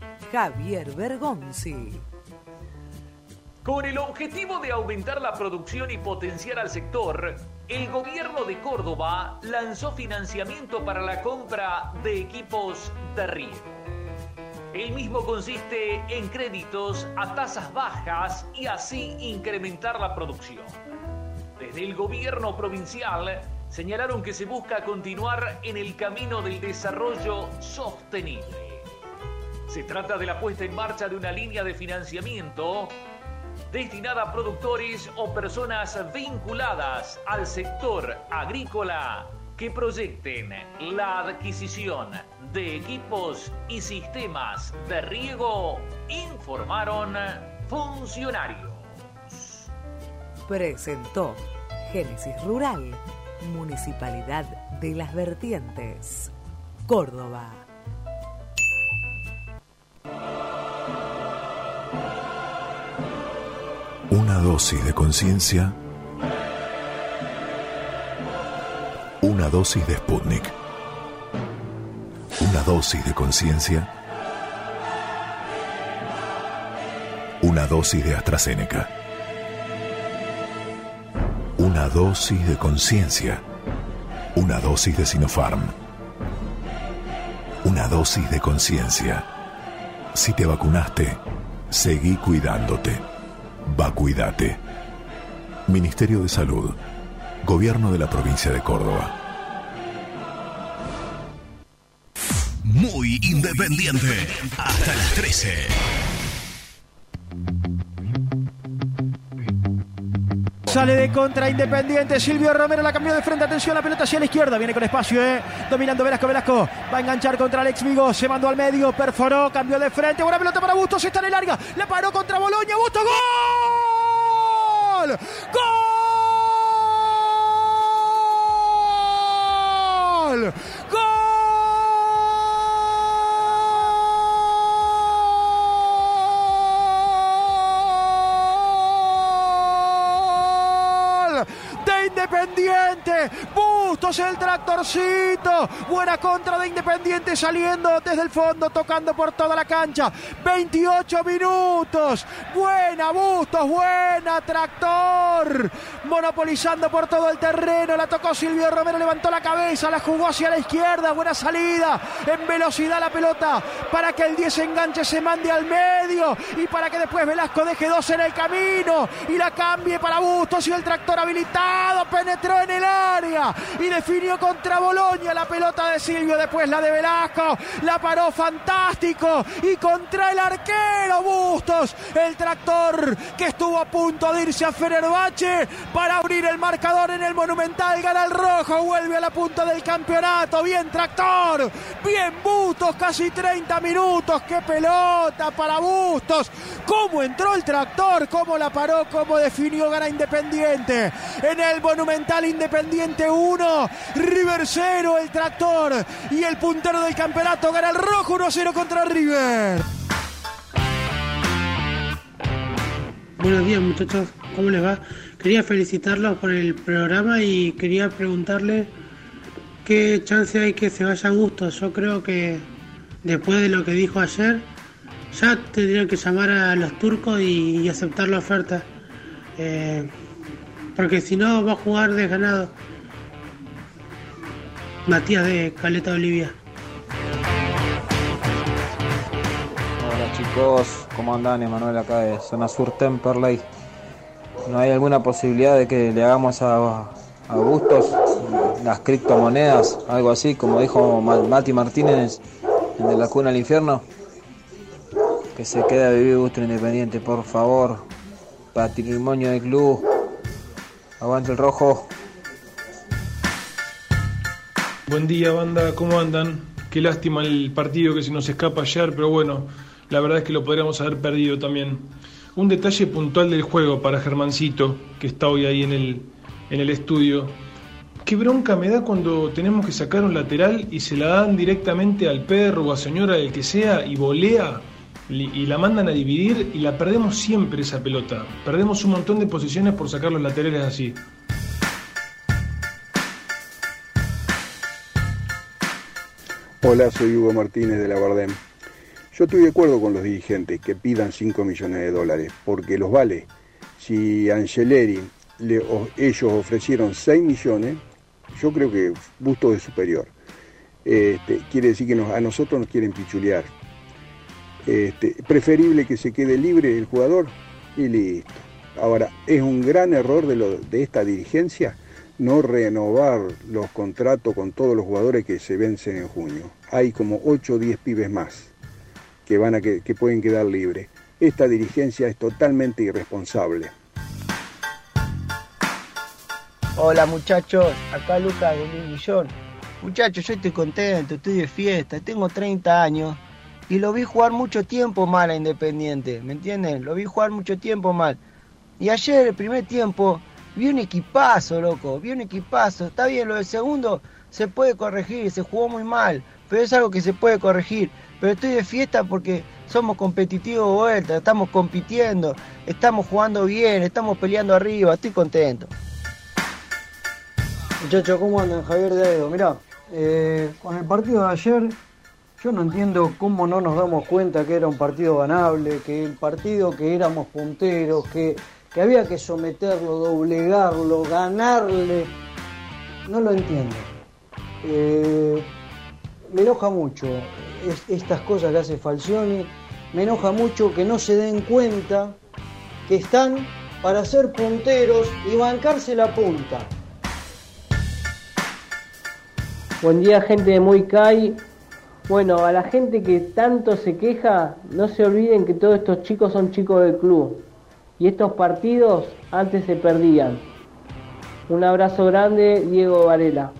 Javier Bergonzi. Con el objetivo de aumentar la producción y potenciar al sector, el gobierno de Córdoba lanzó financiamiento para la compra de equipos de riego. El mismo consiste en créditos a tasas bajas y así incrementar la producción. Desde el gobierno provincial señalaron que se busca continuar en el camino del desarrollo sostenible. Se trata de la puesta en marcha de una línea de financiamiento destinada a productores o personas vinculadas al sector agrícola que proyecten la adquisición de equipos y sistemas de riego, informaron funcionarios. Presentó Génesis Rural, Municipalidad de las Vertientes, Córdoba. Una dosis de conciencia. Una dosis de Sputnik. Una dosis de conciencia. Una dosis de AstraZeneca. Una dosis de conciencia. Una dosis de Sinopharm. Una dosis de conciencia. Si te vacunaste, seguí cuidándote. Vacuídate. Ministerio de Salud. Gobierno de la provincia de Córdoba. Muy independiente. Hasta las 13. Sale de contra Independiente. Silvio Romero la cambió de frente. Atención, la pelota hacia la izquierda. Viene con espacio, ¿eh? Dominando Velasco. Velasco va a enganchar contra Alex Vigo. Se mandó al medio. Perforó. Cambió de frente. Buena pelota para Bustos. Está en larga. Le paró contra Boloña. Bustos. ¡Gol! ¡Gol! ¡Gol! De Independiente. Bustos el tractorcito. Buena contra de Independiente saliendo desde el fondo, tocando por toda la cancha. 28 minutos. Buena Bustos, buena tractor. Monopolizando por todo el terreno. La tocó Silvio Romero, levantó la cabeza, la jugó hacia la izquierda. Buena salida. En velocidad la pelota para que el 10 enganche se mande al medio y para que después Velasco deje dos en el camino y la cambie para Bustos y el tractor habilitado penetró en el área y definió contra Boloña la pelota de Silvio, después la de Velasco, la paró fantástico y contra el arquero Bustos, el tractor que estuvo a punto de irse a Fenerbahce para abrir el marcador en el Monumental, gana el rojo, vuelve a la punta del campeonato, bien tractor, bien Bustos, casi 30 minutos, qué pelota para Bustos, cómo entró el tractor, cómo la paró, cómo definió, gana Independiente, en el Monumental Independiente 1, River 0, el tractor y el puntero del campeonato gana el rojo 1-0 contra River. Buenos días muchachos, ¿cómo les va? Quería felicitarlos por el programa y quería preguntarle qué chance hay que se vaya a gusto. Yo creo que después de lo que dijo ayer, ya tendrían que llamar a los turcos y, aceptar la oferta. Eh, porque si no va a jugar desganado. Matías de Caleta Olivia. Hola chicos, ¿cómo andan? Emanuel acá de Zona Sur Temperley. ¿No hay alguna posibilidad de que le hagamos a, a Bustos las criptomonedas, algo así, como dijo Ma- Mati Martínez, el de la cuna al infierno? Que se quede a vivir Bustos Independiente, por favor. Patrimonio del club. Aguante el rojo. Buen día, banda, ¿cómo andan? Qué lástima el partido que se nos escapa ayer, pero bueno, la verdad es que lo podríamos haber perdido también. Un detalle puntual del juego para Germancito, que está hoy ahí en el, en el estudio. Qué bronca me da cuando tenemos que sacar un lateral y se la dan directamente al perro o a señora, el que sea, y volea y la mandan a dividir y la perdemos siempre esa pelota. Perdemos un montón de posiciones por sacar los laterales así. Hola, soy Hugo Martínez de la Bardem. Yo estoy de acuerdo con los dirigentes que pidan 5 millones de dólares, porque los vale. Si Angeleri le, ellos ofrecieron 6 millones, yo creo que Busto es superior. Este, quiere decir que a nosotros nos quieren pichulear. Este, preferible que se quede libre el jugador y listo. Ahora, es un gran error de esta dirigencia no renovar los contratos con todos los jugadores que se vencen en junio. Hay como 8 o 10 pibes más que, van a que, pueden quedar libres. Esta dirigencia es totalmente irresponsable. Hola muchachos, acá Lucas de Mil Millón. Muchachos, yo estoy contento, estoy de fiesta, tengo 30 años y lo vi jugar mucho tiempo mal a Independiente, ¿me entienden? Lo vi jugar mucho tiempo mal. Y ayer, el primer tiempo, vi un equipazo, loco, vi un equipazo. Está bien, lo del segundo se puede corregir, se jugó muy mal, pero es algo que se puede corregir. Pero estoy de fiesta porque somos competitivos de vuelta, estamos compitiendo, estamos jugando bien, estamos peleando arriba, estoy contento. Muchachos, ¿cómo andan? Javier Dedo. Mirá, eh, con el partido de ayer, yo no entiendo cómo no nos damos cuenta que era un partido ganable, que el partido que éramos punteros, que, que había que someterlo, doblegarlo, ganarle. No lo entiendo. Eh, me enoja mucho es- estas cosas que hace Falcioni. Me enoja mucho que no se den cuenta que están para ser punteros y bancarse la punta. Buen día gente de Muy. Bueno, a la gente que tanto se queja, no se olviden que todos estos chicos son chicos del club. Y estos partidos antes se perdían. Un abrazo grande, Diego Varela.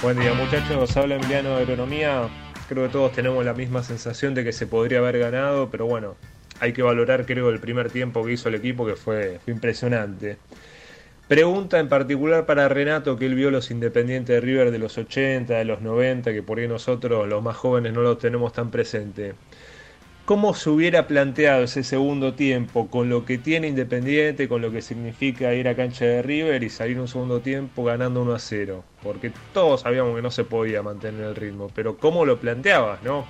Buen día muchachos, habla Emiliano de Agronomía. Creo que todos tenemos la misma sensación de que se podría haber ganado, pero bueno, hay que valorar creo el primer tiempo que hizo el equipo que fue, fue impresionante. Pregunta en particular para Renato, que él vio los Independientes de River de los 80, de los 90, que por ahí nosotros los más jóvenes no los tenemos tan presente. ¿Cómo se hubiera planteado ese segundo tiempo con lo que tiene Independiente, con lo que significa ir a cancha de River y salir un segundo tiempo ganando 1 a 0? Porque todos sabíamos que no se podía mantener el ritmo, pero ¿cómo lo planteabas, no?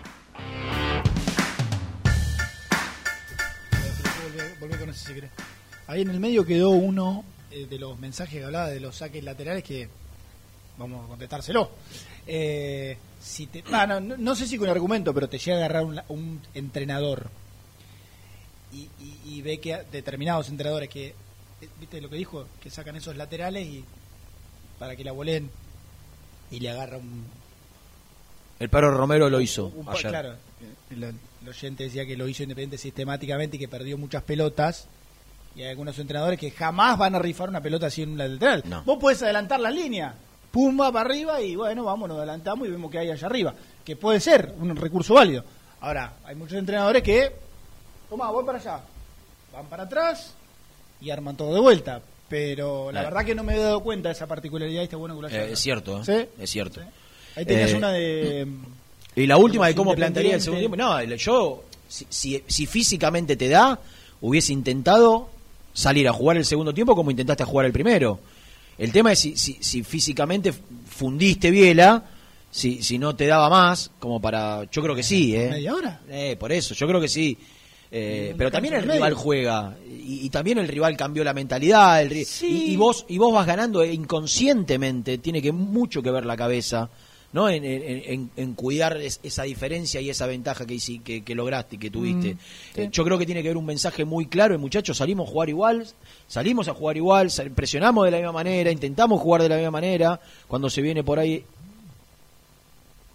Ahí en el medio quedó uno de los mensajes que hablaba de los saques laterales que vamos a contestárselo. Eh, si te, ah, no, no, sé si con argumento, pero te llega a agarrar un, un entrenador y, y- y ve que determinados entrenadores que, eh, viste lo que dijo, que sacan esos laterales y para que la volen y le agarra un, El perro Romero lo hizo un pa- ayer. Claro, el, el oyente decía que lo hizo Independiente sistemáticamente y que perdió muchas pelotas. Y hay algunos entrenadores que jamás van a rifar una pelota así en un lateral. No. Vos podés adelantar la línea, pum, va para arriba y bueno, vamos, nos adelantamos y vemos que hay allá arriba. Que puede ser un recurso válido. Ahora, hay muchos entrenadores que, toma, voy para allá, van para atrás y arman todo de vuelta. Pero la Eh. verdad que no me he dado cuenta de esa particularidad y está bueno que lo haya Eh, es cierto, ¿eh? ¿Sí? es cierto. Ahí tenías Eh, una de... <clears throat> Y la última de cómo plantearía el segundo tiempo. No, yo, si, si, si físicamente te da, hubiese intentado salir a jugar el segundo tiempo como intentaste jugar el primero. El tema es si, si, si físicamente fundiste Biela, si, si no te daba más, como para. Yo creo que sí, ¿eh? ¿Media hora? Eh, por eso, yo creo que sí. Eh, pero también el rival juega y, y también el rival cambió la mentalidad el ri- y, y vos y vos vas ganando e inconscientemente tiene que mucho que ver la cabeza no en, en- en- en cuidar es- esa diferencia y esa ventaja que, que, que lograste y que tuviste Mm, Eh, yo creo que tiene que haber un mensaje muy claro muchachos salimos a jugar igual salimos a jugar igual sal- presionamos de la misma manera intentamos jugar de la misma manera cuando se viene por ahí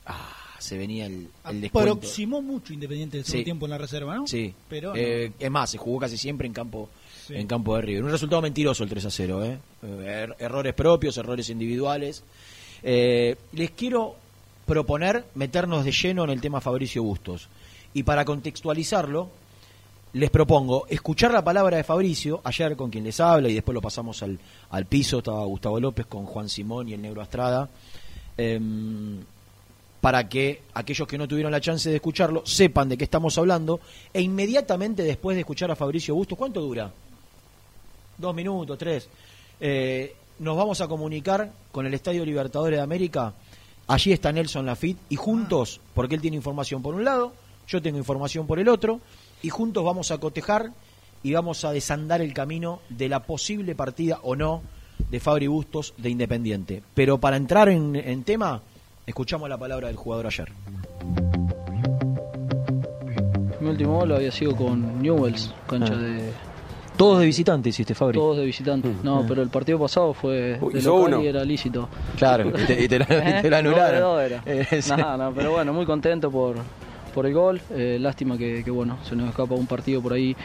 ah, se venía el, el descuento Aproximó mucho Independiente el segundo Sí. tiempo en la reserva, ¿no? Sí, Pero no. Eh, es más, se jugó casi siempre en campo Sí. en campo de River. Un resultado mentiroso el 3 a 0, ¿eh? Eh, er- errores propios, errores individuales. Eh, les quiero proponer meternos de lleno en el tema Fabricio Bustos. Y para contextualizarlo, les propongo escuchar la palabra de Fabricio, ayer con quien les habla, y después lo pasamos al, al piso, estaba Gustavo López con Juan Simón y el Negro Astrada, em, para que aquellos que no tuvieron la chance de escucharlo sepan de qué estamos hablando, e inmediatamente después de escuchar a Fabricio Bustos, ¿cuánto dura? Dos minutos, tres. Eh, nos vamos a comunicar con el Estadio Libertadores de América. Allí está Nelson Lafitte y juntos, porque él tiene información por un lado, yo tengo información por el otro, y juntos vamos a cotejar y vamos a desandar el camino de la posible partida o no de Fabri Bustos de Independiente. Pero para entrar en, en tema, escuchamos la palabra del jugador ayer. Mi último gol había sido con Newells, cancha Ah. de. Todos de visitante hiciste, Fabri. Todos de visitante. No, pero el partido pasado fue Uy, de hizo local uno. y era lícito. Claro, y te, y te la, y te la <laughs> ¿Eh? anularon. De dos era. Eh. <laughs> No, no, pero bueno, muy contento por, por el gol. Eh, lástima que, que, bueno, se nos escapa un partido por ahí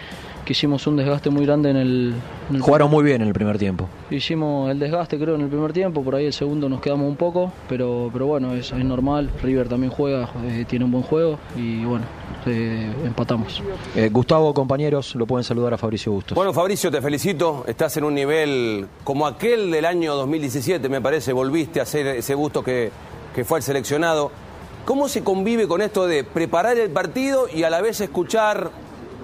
que hicimos un desgaste muy grande en el. en el- Jugaron muy bien en el primer tiempo. Hicimos el desgaste creo en el primer tiempo, por ahí el segundo nos quedamos un poco, pero, pero bueno, es, es normal. River también juega, eh, tiene un buen juego y bueno, eh, empatamos. Eh, Gustavo, compañeros, lo pueden saludar a Fabricio Bustos. Bueno, Fabricio, te felicito. Estás en un nivel como aquel del año 2017, me parece. Volviste a ser ese gusto que, que fue el seleccionado. ¿Cómo se convive con esto de preparar el partido y a la vez escuchar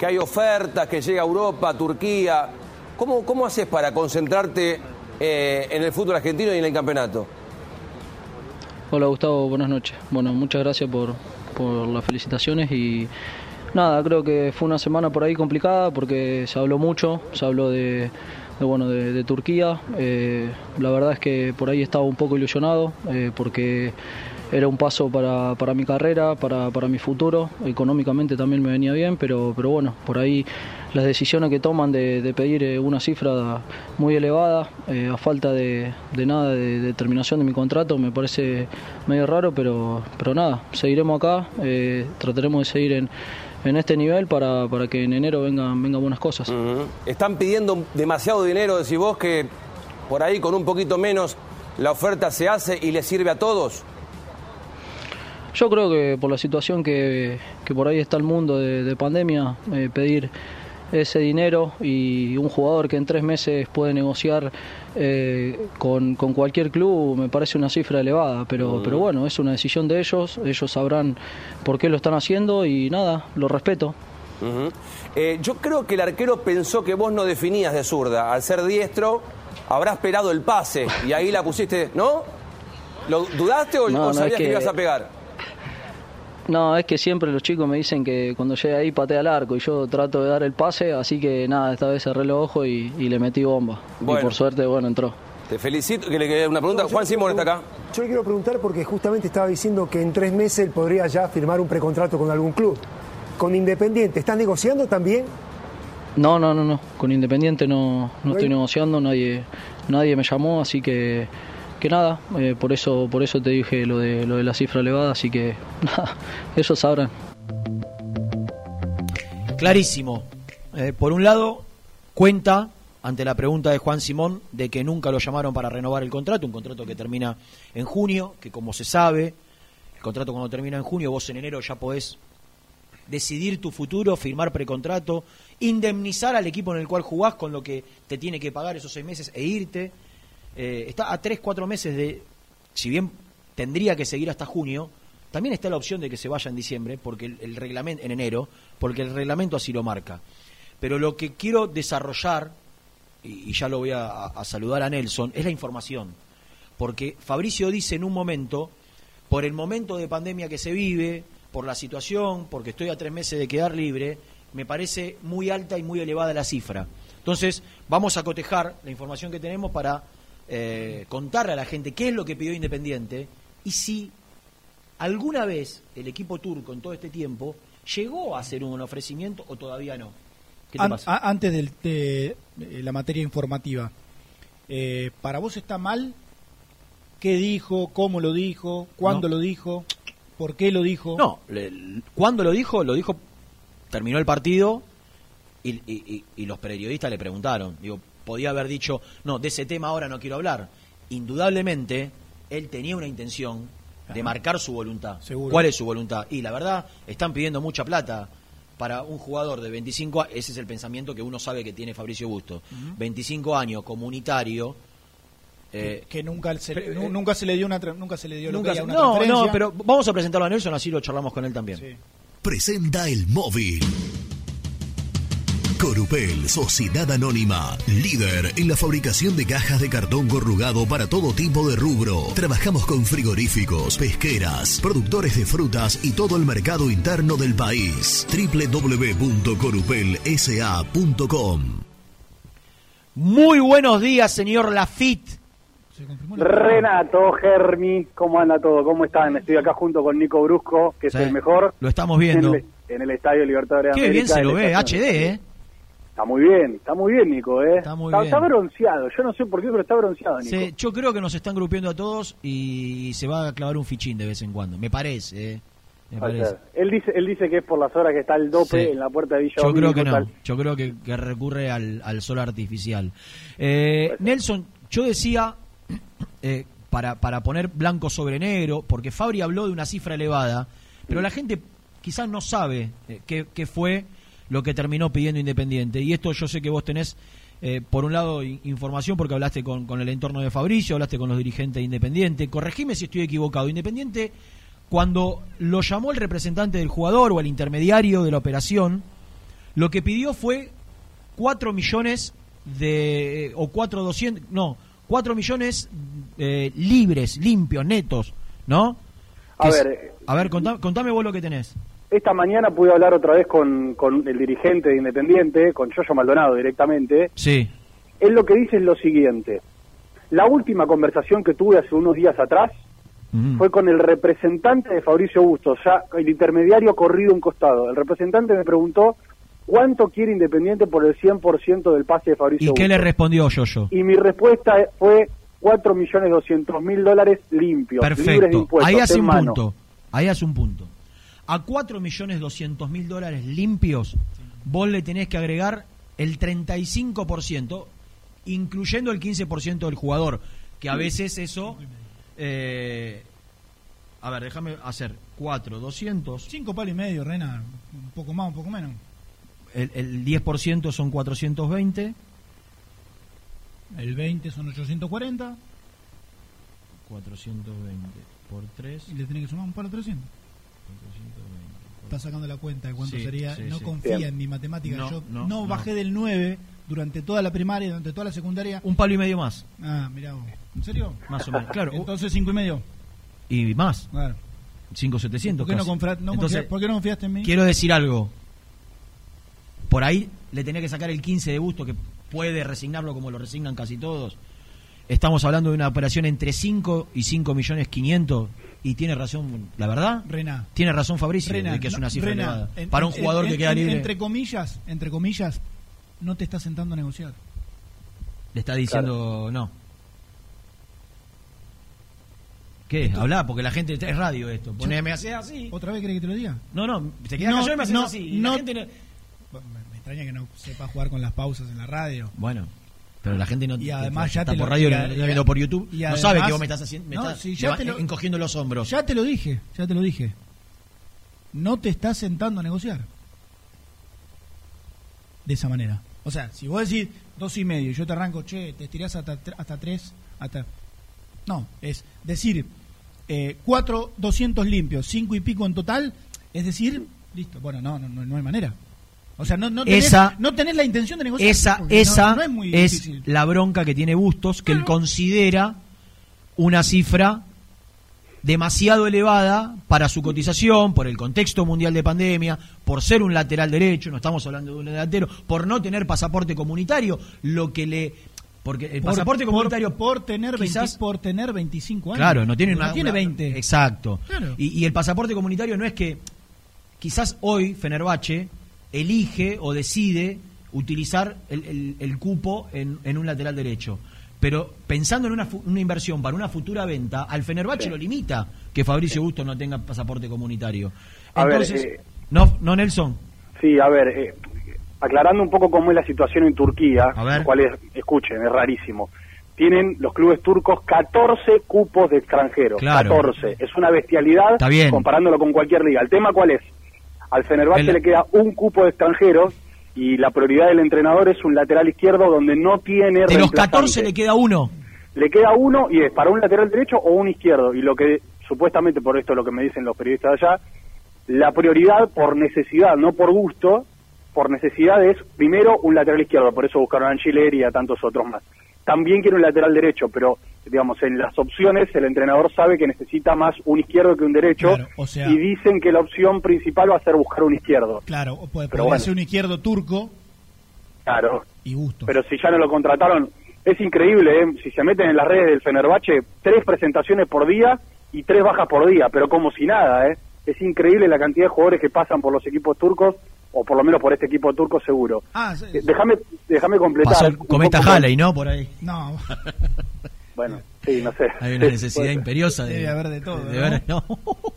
que hay ofertas, que llega Europa, Turquía? ¿Cómo, cómo haces para concentrarte eh, en el fútbol argentino y en el campeonato? Hola Gustavo, buenas noches. Bueno, muchas gracias por, por las felicitaciones y nada, creo que fue una semana por ahí complicada porque se habló mucho, se habló de, bueno, de Turquía. Eh, la verdad es que por ahí estaba un poco ilusionado eh, porque era un paso para, para mi carrera, para, para mi futuro. Económicamente también me venía bien, pero, pero bueno, por ahí las decisiones que toman de, de pedir eh, una cifra muy elevada, eh, a falta de, de nada de, de terminación de mi contrato, me parece medio raro, pero, pero nada, seguiremos acá, eh, trataremos de seguir en, en este nivel para, para que en enero vengan, vengan buenas cosas. Están pidiendo demasiado dinero, decís vos, que por ahí con un poquito menos la oferta se hace y le sirve a todos. Yo creo que por la situación que, que por ahí está el mundo de, de pandemia, eh, pedir ese dinero y un jugador que en tres meses puede negociar eh, con, con cualquier club me parece una cifra elevada, pero, Mm. pero bueno, es una decisión de ellos, ellos sabrán por qué lo están haciendo y nada, lo respeto. Eh, yo creo que el arquero pensó que vos no definías de zurda. Al ser diestro, habrá esperado el pase y ahí la pusiste, ¿no? ¿Lo dudaste o, No, o no, sabías es que... que- ibas a pegar? No, es que siempre los chicos me dicen que cuando llega ahí patea al arco y yo trato de dar el pase, así que nada, esta vez cerré los ojos y, y le metí bomba. Bueno. Y por suerte, bueno, entró. Te felicito. Que le quede una pregunta. Juan Simón está acá. Yo le quiero preguntar porque justamente estaba diciendo que en tres meses él podría ya firmar un precontrato con algún club. Con Independiente, ¿están negociando también? No, no, no, no. Con Independiente no, no No estoy hay- negociando, nadie, nadie me llamó, así que, que nada, eh, por eso, por eso te dije lo de lo de la cifra elevada, así que <laughs> nada, ellos sabrán. Clarísimo. Eh, por un lado, cuenta ante la pregunta de Juan Simón de que nunca lo llamaron para renovar el contrato, un contrato que termina en junio, que como se sabe, el contrato cuando termina en junio, vos en enero ya podés decidir tu futuro, firmar precontrato, indemnizar al equipo en el cual jugás con lo que te tiene que pagar esos seis meses e irte. Eh, está a tres, cuatro meses de, si bien tendría que seguir hasta junio, también está la opción de que se vaya en diciembre, porque el, reglamento, en enero, porque el reglamento así lo marca. Pero lo que quiero desarrollar, y, ya lo voy a- a saludar a Nelson, es la información. Porque Fabricio dice en un momento, por el momento de pandemia que se vive, por la situación, porque estoy a tres meses de quedar libre, me parece muy alta y muy elevada la cifra. Entonces, vamos a cotejar la información que tenemos para eh, contarle a la gente qué es lo que pidió Independiente y si alguna vez el equipo turco en todo este tiempo llegó a hacer un ofrecimiento o todavía no. ¿Qué te An- pasa? a- antes del- de, eh, la materia informativa, eh, ¿para vos está mal? ¿Qué dijo? ¿Cómo lo dijo? ¿Cuándo No. lo dijo? ¿Por qué lo dijo? No, le- cuando lo dijo, lo dijo, terminó el partido y, y- y- y los periodistas le preguntaron. Digo, podía haber dicho, no, de ese tema ahora no quiero hablar. Indudablemente, él tenía una intención de marcar su voluntad. Seguro. ¿Cuál es su voluntad? Y la verdad, están pidiendo mucha plata para un jugador de 25 años. Ese es el pensamiento que uno sabe que tiene Fabricio Busto. Ujú. 25 años, comunitario. eh, que nunca se, nu- nunca se le dio una nunca se le dio lo que no, no, pero vamos a presentarlo a Nelson, así lo charlamos con él también. Presenta el móvil. Corupel, Sociedad Anónima, líder en la fabricación de cajas de cartón corrugado para todo tipo de rubro. Trabajamos con frigoríficos, pesqueras, productores de frutas y todo el mercado interno del país. www.corupelsa.com Muy buenos días, señor Lafitte. Renato, Germi, ¿cómo anda todo? ¿Cómo están? Estoy acá junto con Nico Brusco, que Sí, es el mejor. Lo estamos viendo. En el, en el Estadio Libertadores de Qué bien se lo ve, HD, ¿eh? Está muy bien, está muy bien, Nico, ¿eh? Está muy está, bien. está bronceado, yo no sé por qué, pero está bronceado, Nico. Sí, yo creo que nos están grupiendo a todos y se va a clavar un fichín de vez en cuando. Me parece, ¿eh? Me parece. Él dice, él dice que es por las horas que está el dope Sí. en la puerta de Villa Yo creo que no. tal. Yo creo que, que recurre al, al sol artificial. Eh, Nelson, yo decía, <clears throat> eh, para, para poner blanco sobre negro, porque Fabri habló de una cifra elevada, pero la gente quizás no sabe eh, qué, qué fue lo que terminó pidiendo Independiente. Y esto yo sé que vos tenés, eh, por un lado, in- información porque hablaste con, con el entorno de Fabricio, hablaste con los dirigentes de Independiente. Corregime si estoy equivocado. Independiente, cuando lo llamó el representante del jugador o el intermediario de la operación, lo que pidió fue 4 millones de. o 4 200. no, 4 millones eh, libres, limpios, netos, ¿no? A es- ver, eh, a ver, contame, contame vos lo que tenés. Esta mañana pude hablar otra vez con, con el dirigente de Independiente, con Yoyo Maldonado directamente. Sí. Él lo que dice es lo siguiente. La última conversación que tuve hace unos días atrás fue con el representante de Fabricio Bustos, ya el intermediario corrido un costado. El representante me preguntó cuánto quiere Independiente por el 100% del pase de Fabricio ¿Y qué le respondió Yoyo? Y mi respuesta fue 4.200.000 dólares limpios, libres de Perfecto. impuestos, Ahí hace un mano. punto. Ahí hace un punto. A 4 millones 200 mil dólares limpios, vos le tenés que agregar el 35%, incluyendo el 15% del jugador, que a veces eso... eh, a ver, déjame hacer 4, 200. Cinco palos y medio, Rena. Un poco más, un poco menos. El, el 10% son 420. El 20 son 840. 420 por 3. Y le tenés que sumar un palo 300. Está sacando la cuenta de cuánto Sí, sería. sí, no sí. confía Bien. en mi matemática. No, Yo no, no, no. bajé del 9 durante toda la primaria, durante toda la secundaria. Un palo y medio más. Ah, mirá vos. ¿En serio? Más o menos, claro. Entonces 5 y medio. Y más. Claro. 5,700. ¿Por qué no ¿Por qué no confiaste en mí? Quiero decir algo. Por ahí le tenía que sacar el 15 de busto, que puede resignarlo como lo resignan casi todos. Estamos hablando de una operación entre 5 y 5 millones 500. Y tiene razón, la verdad. Rená. Tiene razón Fabricio, Rená, de que es no, una cifra Rená, elevada. en- Para un jugador en- que queda en- libre, Entre comillas, entre comillas, no te está sentando a negociar. le está diciendo no. ¿Qué? Habla, porque la gente es radio esto. Poneme así, así. ¿Otra vez querés que te lo diga? No, no, te quedas callado y me haces así. Y la no- gente no- Me extraña que no sepa jugar con las pausas en la radio. Bueno, pero la gente no Y además está ya te por lo- radio, está por YouTube, y no además- sabe que vos me estás haciendo, me No, estás ya te lo- encogiendo los hombros. Ya te lo dije, ya te lo dije. No te estás sentando a negociar. De esa manera. O sea, si vos decís dos y medio y yo te arranco, che, te estirás hasta, hasta tres, hasta... No, es decir, eh, cuatro, doscientos limpios, cinco y pico en total, es decir, listo, bueno, no, no, no, no hay manera. O sea, no, no, tenés, Esa- no tenés la intención de negociar. Esa, no- esa no es muy es difícil. la bronca que tiene Bustos, que él considera una cifra demasiado elevada para su cotización, por el contexto mundial de pandemia, por ser un lateral derecho, no estamos hablando de un delantero, por no tener pasaporte comunitario, lo que le... Porque el Por- pasaporte por- comunitario... por tener 20 quizás- por tener 25 años. Claro, no tiene una, tiene una- 20. Exacto. Claro. Y, y el pasaporte comunitario no es que quizás hoy Fenerbahce elige o decide utilizar el, el- el cupo en, en un lateral derecho. Pero pensando en una, una inversión para una futura venta, al Fenerbahce lo limita que Fabricio Bustos no tenga pasaporte comunitario. Ver, Entonces, eh, no, no Nelson. Sí, a ver, eh, aclarando un poco cómo es la situación en Turquía, A ver. lo cual es, escuchen, es rarísimo. tienen los clubes turcos 14 cupos de extranjeros. Claro. 14. Es una bestialidad comparándolo con cualquier liga. ¿El tema cuál es? Al Fenerbahce El- le queda un cupo de extranjeros y la prioridad del entrenador es un lateral izquierdo donde no tiene De los reemplazante. 14 le queda uno. Le queda uno y es para un lateral derecho o un izquierdo. Y lo que, supuestamente por esto es lo que me dicen los periodistas allá, la prioridad por necesidad, no por gusto, por necesidad es primero un lateral izquierdo, por eso buscaron a Angileri y a tantos otros más. También quiere un lateral derecho, pero digamos, en las opciones el entrenador sabe que necesita más un izquierdo que un derecho Claro, o sea- y dicen que la opción principal va a ser buscar un izquierdo. Claro, o puede, Pero bueno. ser un izquierdo turco Claro. y gusto. Pero si ya no lo contrataron, es increíble, ¿eh? si se meten en las redes del Fenerbahce, tres presentaciones por día y tres bajas por día, pero como si nada, ¿eh? Es increíble la cantidad de jugadores que pasan por los equipos turcos, o por lo menos por este equipo turco seguro. Ah, sí. Déjame déjame completar. Pasó el cometa Halley, ¿no? Por ahí. No, <laughs> Bueno, sí, no sé. Hay una necesidad imperiosa de, Debe haber de todo, de, ¿no? ver- no.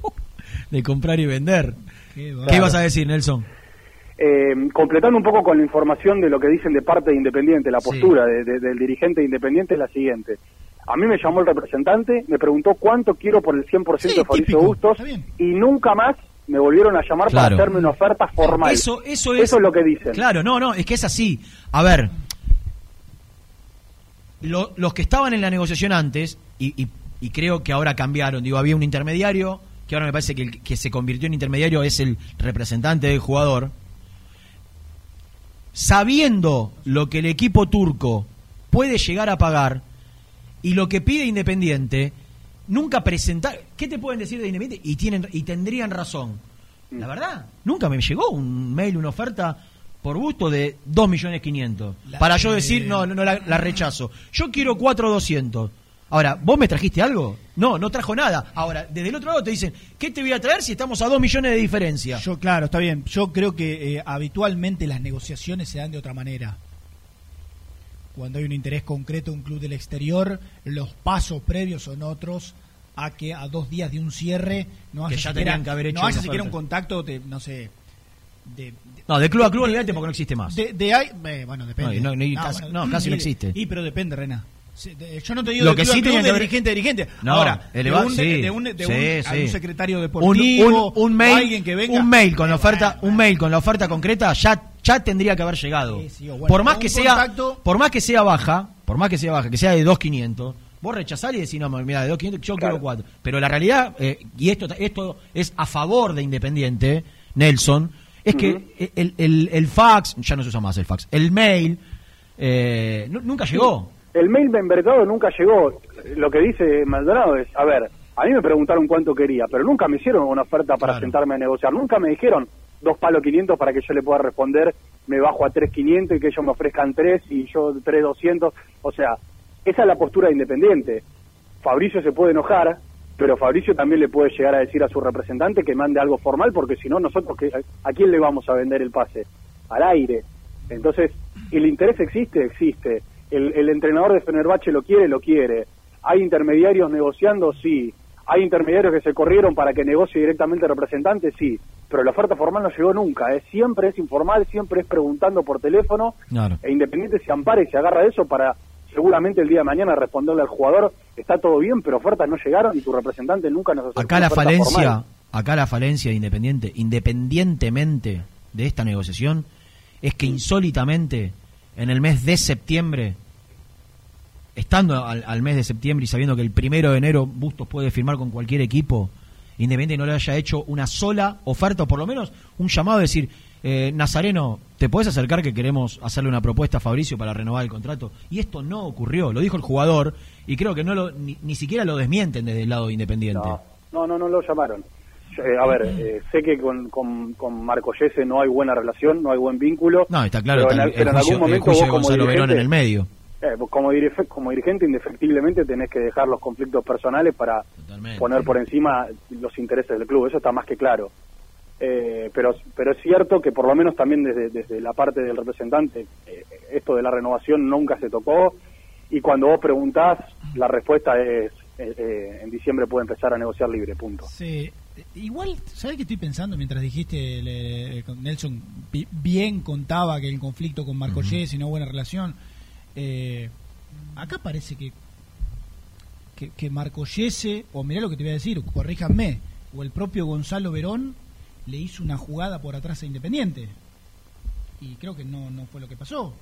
<laughs> de comprar y vender. Qué ¿Qué bárbaro. ibas a decir, Nelson? Eh, completando un poco con la información de lo que dicen de parte de Independiente, la Sí. postura de- de- del dirigente de Independiente es la siguiente. A mí me llamó el representante, me preguntó cuánto quiero por el 100% de Fabricio típico, Bustos y nunca más me volvieron a llamar Claro. para hacerme una oferta formal. Eso, eso es. Eso es lo que dicen. Claro, no, no, es que es así. A ver, lo- los que estaban en la negociación antes, y, y- y creo que ahora cambiaron, digo, había un intermediario, que ahora me parece que el que se convirtió en intermediario es el representante del jugador, sabiendo lo que el equipo turco puede llegar a pagar y lo que pide Independiente, nunca presentar. ¿Qué te pueden decir de Independiente? Y, tienen, y tendrían razón. La verdad, nunca me llegó un mail, una oferta por gusto de 2 millones 500. Para yo decir, no, no, no la, la rechazo. Yo quiero 4 200. Ahora, ¿vos me trajiste algo? No, no trajo nada. Ahora, desde el otro lado te dicen, ¿qué te voy a traer si estamos a 2 millones de diferencia? Yo, claro, está bien. Yo creo que eh, habitualmente las negociaciones se dan de otra manera. Cuando hay un interés concreto de un club del exterior, los pasos previos son otros a que a dos días de un cierre no Que haya ya siquiera, tenían que haber hecho no haya siquiera un contacto, de, no sé, de, No, de club a club olvídate porque no existe más. de, de ahí- eh, bueno, depende. No, casi- no, casi no existe. Y pero depende, Rena. Yo no te digo Lo de que club sí club, tenía de que haber- dirigente a dirigente. Ahora, eleva- de un, sí, de un, de sí, un- sí. a un secretario deportivo, un, un mail, alguien que venga. un mail con la oferta, un mail con la oferta concreta ya ya tendría que haber llegado. bueno, por más que un sea, contacto- por más que sea baja, por más que sea baja, que sea de 2500, vos rechazás y decís, no, mira, de 2500 yo quiero 4. Pero la realidad eh, y esto esto es a favor de Independiente, Nelson, es que el, el, el fax, ya no se usa más el fax, el mail eh, nu- nunca llegó. El mail de Mercado nunca llegó. Lo que dice Maldonado es, a ver, a mí me preguntaron cuánto quería, pero nunca me hicieron una oferta para sentarme a negociar. Nunca me dijeron dos palos 500 para que yo le pueda responder, me bajo a 3.500 y que ellos me ofrezcan 3 y yo 3.200. O sea, esa es la postura de Independiente. Fabricio se puede enojar, pero Fabricio también le puede llegar a decir a su representante que mande algo formal, porque si no, nosotros, ¿qué- ¿a quién le vamos a vender el pase? Al aire. Entonces, ¿el interés existe? Existe. El, el entrenador de Fenerbahce lo quiere, lo quiere. ¿Hay intermediarios negociando? Sí. ¿Hay intermediarios que se corrieron para que negocie directamente el representante? Sí. Pero la oferta formal no llegó nunca. ¿eh? Siempre es informal, siempre es preguntando por teléfono. Claro. E Independiente se ampara y se agarra de eso para seguramente el día de mañana responderle al jugador, está todo bien, pero ofertas no llegaron y tu representante nunca nos Acá la falencia, formal. acá la falencia de Independiente, independientemente de esta negociación, es que insólitamente en el mes de septiembre, estando al, al mes de septiembre y sabiendo que el primero de enero Bustos puede firmar con cualquier equipo, Independiente no le haya hecho una sola oferta, o por lo menos un llamado a decir, eh, Nazareno, ¿te puedes acercar que queremos hacerle una propuesta a Fabricio para renovar el contrato? Y esto no ocurrió, lo dijo el jugador, y creo que no lo, ni, ni siquiera lo desmienten desde el lado de Independiente. No, no, no lo llamaron. Eh, a ver, eh, sé que con, con, con Marco Yese no hay buena relación, no hay buen vínculo. No, está claro, pero está en, el, pero en juicio, algún momento juicio vos de como Gonzalo Verón en el medio. Eh, como, dirige- como dirigente, indefectiblemente tenés que dejar los conflictos personales para poner por encima los intereses del club. Eso está más que claro. Eh, pero, pero es cierto que por lo menos también desde, desde la parte del representante, eh, esto de la renovación nunca se tocó. Y cuando vos preguntás, la respuesta es: eh, eh, en diciembre puede empezar a negociar libre, punto. Sí. Igual, ¿sabes qué estoy pensando mientras dijiste, le- con Nelson bi- bien contaba que el conflicto con Marco Yes y no buena relación? Eh, acá parece que que, que Marco Yese, o mirá lo que te voy a decir, corríjanme, o el propio Gonzalo Verón le hizo una jugada por atrás a Independiente. Y creo que no, no fue lo que pasó.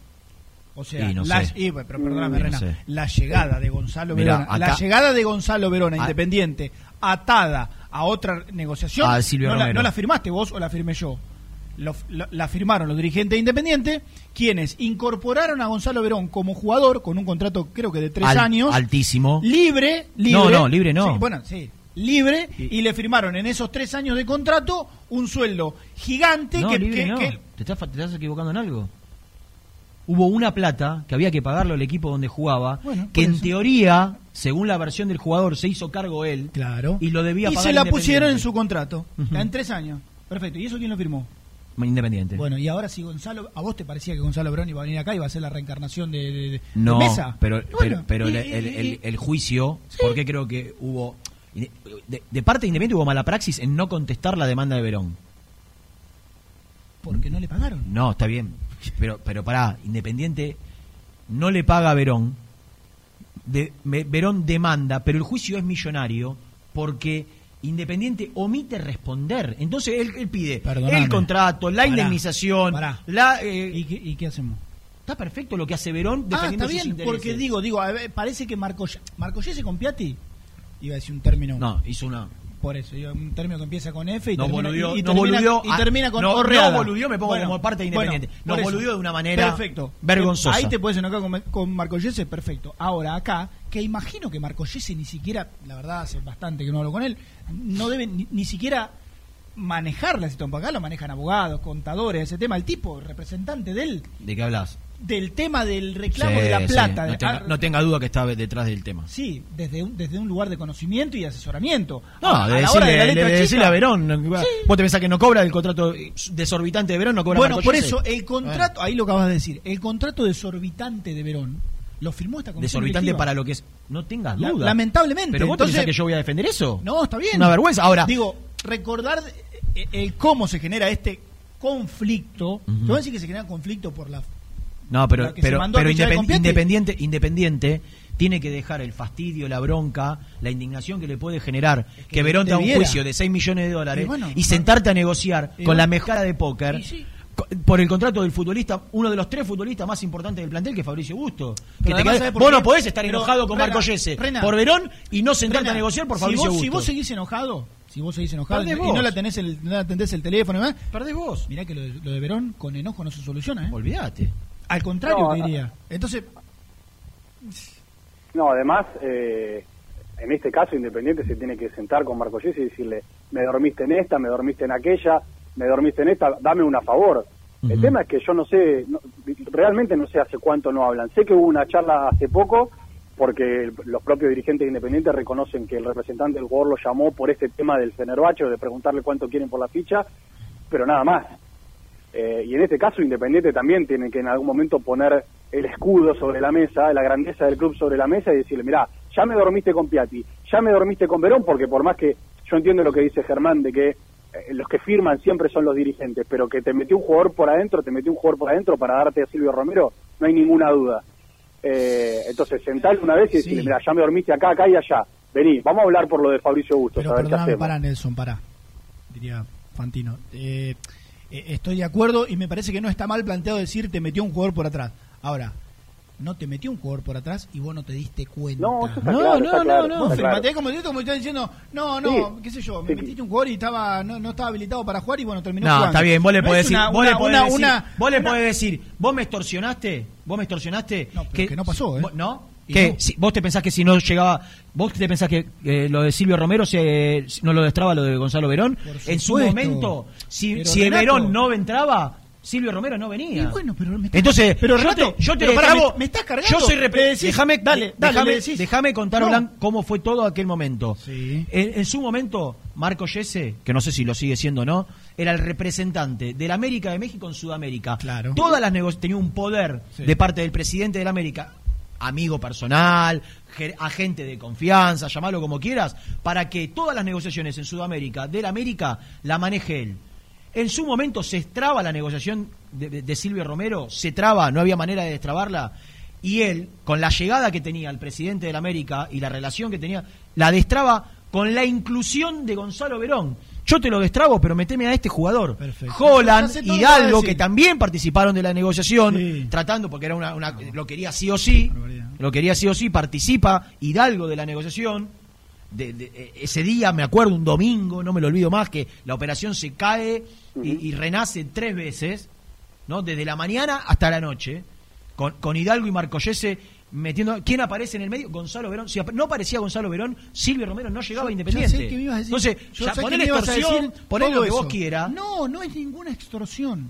O sea, no la, sé. y, pero perdóname, No Rena, sé. la llegada de Gonzalo Mirá, Verón, la llegada de Gonzalo Verón a Ah. Independiente atada a otra negociación, A Silvio no, la, no la firmaste vos o la firmé yo. Lo- lo- la firmaron los dirigentes de Independiente, quienes incorporaron a Gonzalo Verón como jugador con un contrato creo que de tres Al- años, Altísimo. libre, libre. No, no, libre no. Sí, bueno, sí, libre y le firmaron en esos tres años de contrato un sueldo gigante No, que, libre que- no. que- ¿Te, estás, te estás equivocando en algo. Hubo una plata que había que pagarlo al equipo donde jugaba, Bueno, que en eso. teoría, según la versión del jugador, se hizo cargo él. Claro. Y lo debía y pagar se la pusieron en su contrato, en tres años. Perfecto. ¿Y eso quién lo firmó? Independiente. Bueno, y ahora si Gonzalo, ¿a vos te parecía que Gonzalo Verón iba a venir acá y iba a ser la reencarnación de, de- de- no, de Mesa? pero, Bueno, pero, pero y- el, y- el- y- el- el juicio, porque creo que hubo. De, de parte de Independiente hubo mala praxis en no contestar la demanda de Verón. porque no le pagaron. No, está bien. Pero, pero pará, Independiente no le paga a Verón. De, Verón demanda, pero el juicio es millonario porque Independiente omite responder. Entonces él, él pide el contrato, la Pará, indemnización, pará. la. eh, ¿Y, qué, y qué hacemos? Está perfecto lo que hace Verón Ah, está bien, porque digo, digo, a ver, parece que Marco, Marco Yese con Piatti, iba a decir un término. No, hizo una. Por eso, un término que empieza con F y No termina, y, no termina, y termina con no, Orreada. no boludeó, me pongo como parte de Independiente. bueno, No boludeó de una manera Perfecto. vergonzosa. Ahí te puedes enojar con, con Marco Yese, perfecto. Ahora, acá, que imagino que Marco Yese ni siquiera, la verdad hace bastante que no hablo con él, no debe ni, ni siquiera manejar la situación. Acá lo manejan abogados, contadores, ese tema. El tipo, representante del, ¿De qué hablas? Del tema del reclamo Sí, de la sí, plata. no, tenga, Ah, no tenga duda que está detrás del tema. Sí, desde un, desde un lugar de conocimiento y asesoramiento. No, a, de a la hora de decirle, de chica, a Verón. ¿Vos te pensás que no cobra el contrato desorbitante de Verón? No cobra Bueno, Marco por eso, el contrato, ahí lo acabas de decir, el contrato desorbitante de Verón lo firmó esta comisión Desorbitante directiva. para lo que es. No tengas La- duda. lamentablemente. Pero vos Entonces- te pensás que yo voy a defender eso. No, está bien. Una vergüenza. Ahora, Digo, recordar eh, el cómo se genera este conflicto. Te voy a decir que se genera conflicto por la... No, pero, la pero, independ- independiente, independiente tiene que dejar el fastidio, la bronca, la indignación que le puede generar que, Verón te un juicio de 6 millones de dólares Y bueno, y sentarte a negociar con bueno. la mejora de póker por el contrato del futbolista, uno de los tres futbolistas más importantes del plantel, que es Fabricio Busto. Que Pero te además, quedás- ¿sabes por vos no podés estar enojado con Rena, Marco Yese Rena, por Verón y no sentarte Rena, a negociar por si Fabricio vos, Busto. si vos seguís enojado, si vos seguís enojado y, no, le atendés el, no le atendés el teléfono perdés vos. Mirá que lo de, lo de Verón con enojo no se soluciona, ¿eh? Olvídate. Al contrario, No, te no. diría. Entonces, No, además, eh, en este caso Independiente se tiene que sentar con Marco y decirle, me dormiste en esta, me dormiste en aquella, me dormiste en esta, dame una favor. El tema es que yo no sé, no- realmente no sé hace cuánto no hablan. Sé que hubo una charla hace poco porque el- los propios dirigentes independientes reconocen que el representante del jugador lo llamó por este tema del Fenerbahce, de preguntarle cuánto quieren por la ficha, pero nada más. Eh, y en este caso Independiente también tiene que en algún momento poner el escudo sobre la mesa, la grandeza del club sobre la mesa y decirle, mira, ya me dormiste con Piatti, ya me dormiste con Verón, porque por más que yo entiendo lo que dice Germán de que eh, los que firman siempre son los dirigentes, pero que te metió un jugador por adentro, te metió un jugador por adentro para darte a Silvio Romero, no hay ninguna duda. Eh, entonces, sentarle una vez y decirle, mira, ya me dormiste acá, acá y allá. Vení, vamos a hablar por lo de Fabricio Bustos, pero a ver qué perdóname, hacemos. para Nelson, para. Diría Fantino. Eh, eh, estoy de acuerdo y me parece que no está mal planteado decir te metió un jugador por atrás. Ahora, no te metió un jugador por atrás y vos no te diste cuenta. No, eso está no, claro, no, está no, claro, no. Vos claro. firmate como, como estás diciendo, no, no, Sí. qué sé yo, me Sí. metiste un jugador y estaba no, no estaba habilitado para jugar y bueno, terminó No, jugando. está bien, vos le No podés decir, vos le podés una- decir, vos le una- podés decir, vos me extorsionaste, vos me extorsionaste, No, pero que no pasó, ¿eh? vos- ¿No? Que no. si- vos te pensás que si no llegaba, vos te pensás que eh, lo de Silvio Romero se, no lo destraba lo de Gonzalo Verón. En su momento, si, si Renato- Verón no entraba, Silvio Romero no venía. Y bueno, pero me Entonces, pero, yo te, yo te pero me- me estás cargando. Yo soy decís, déjame, dale, dale, déjame, contar No. Cómo fue todo aquel momento. En, en su momento, Marco Yese, que no sé si lo sigue siendo o no, era el representante de la América de México en Sudamérica. Claro. Todas las tenía un poder Sí. de parte del presidente de la América, amigo personal, ge- agente de confianza, llamalo como quieras, para que todas las negociaciones en Sudamérica de la América la maneje él. En su momento se estraba la negociación de, Silvio Romero, se traba, no había manera de destrabarla. Y él, con la llegada que tenía el presidente de la América y la relación que tenía, la destraba con la inclusión de Gonzalo Verón. Yo te lo destrabo, pero meteme a este jugador. Holland, lo que Hidalgo, que también participaron de la negociación, tratando, porque era una, una- lo quería sí o sí, lo quería sí o sí, participa Hidalgo de la negociación. De, de- eh, ese día, me acuerdo, un domingo, no me lo olvido más, que la operación se cae y, y renace tres veces, ¿no? Desde la mañana hasta la noche, con, con Hidalgo y Marcoyese metiendo. ¿Quién aparece en el medio? Gonzalo Verón. Si no aparecía Gonzalo Verón, Silvio Romero no llegaba a Ya Independiente. sé que me ibas a decir- Entonces, yo ya, sé que me a extorsión, decir ponele todo lo que vos quieras. No, no es ninguna extorsión.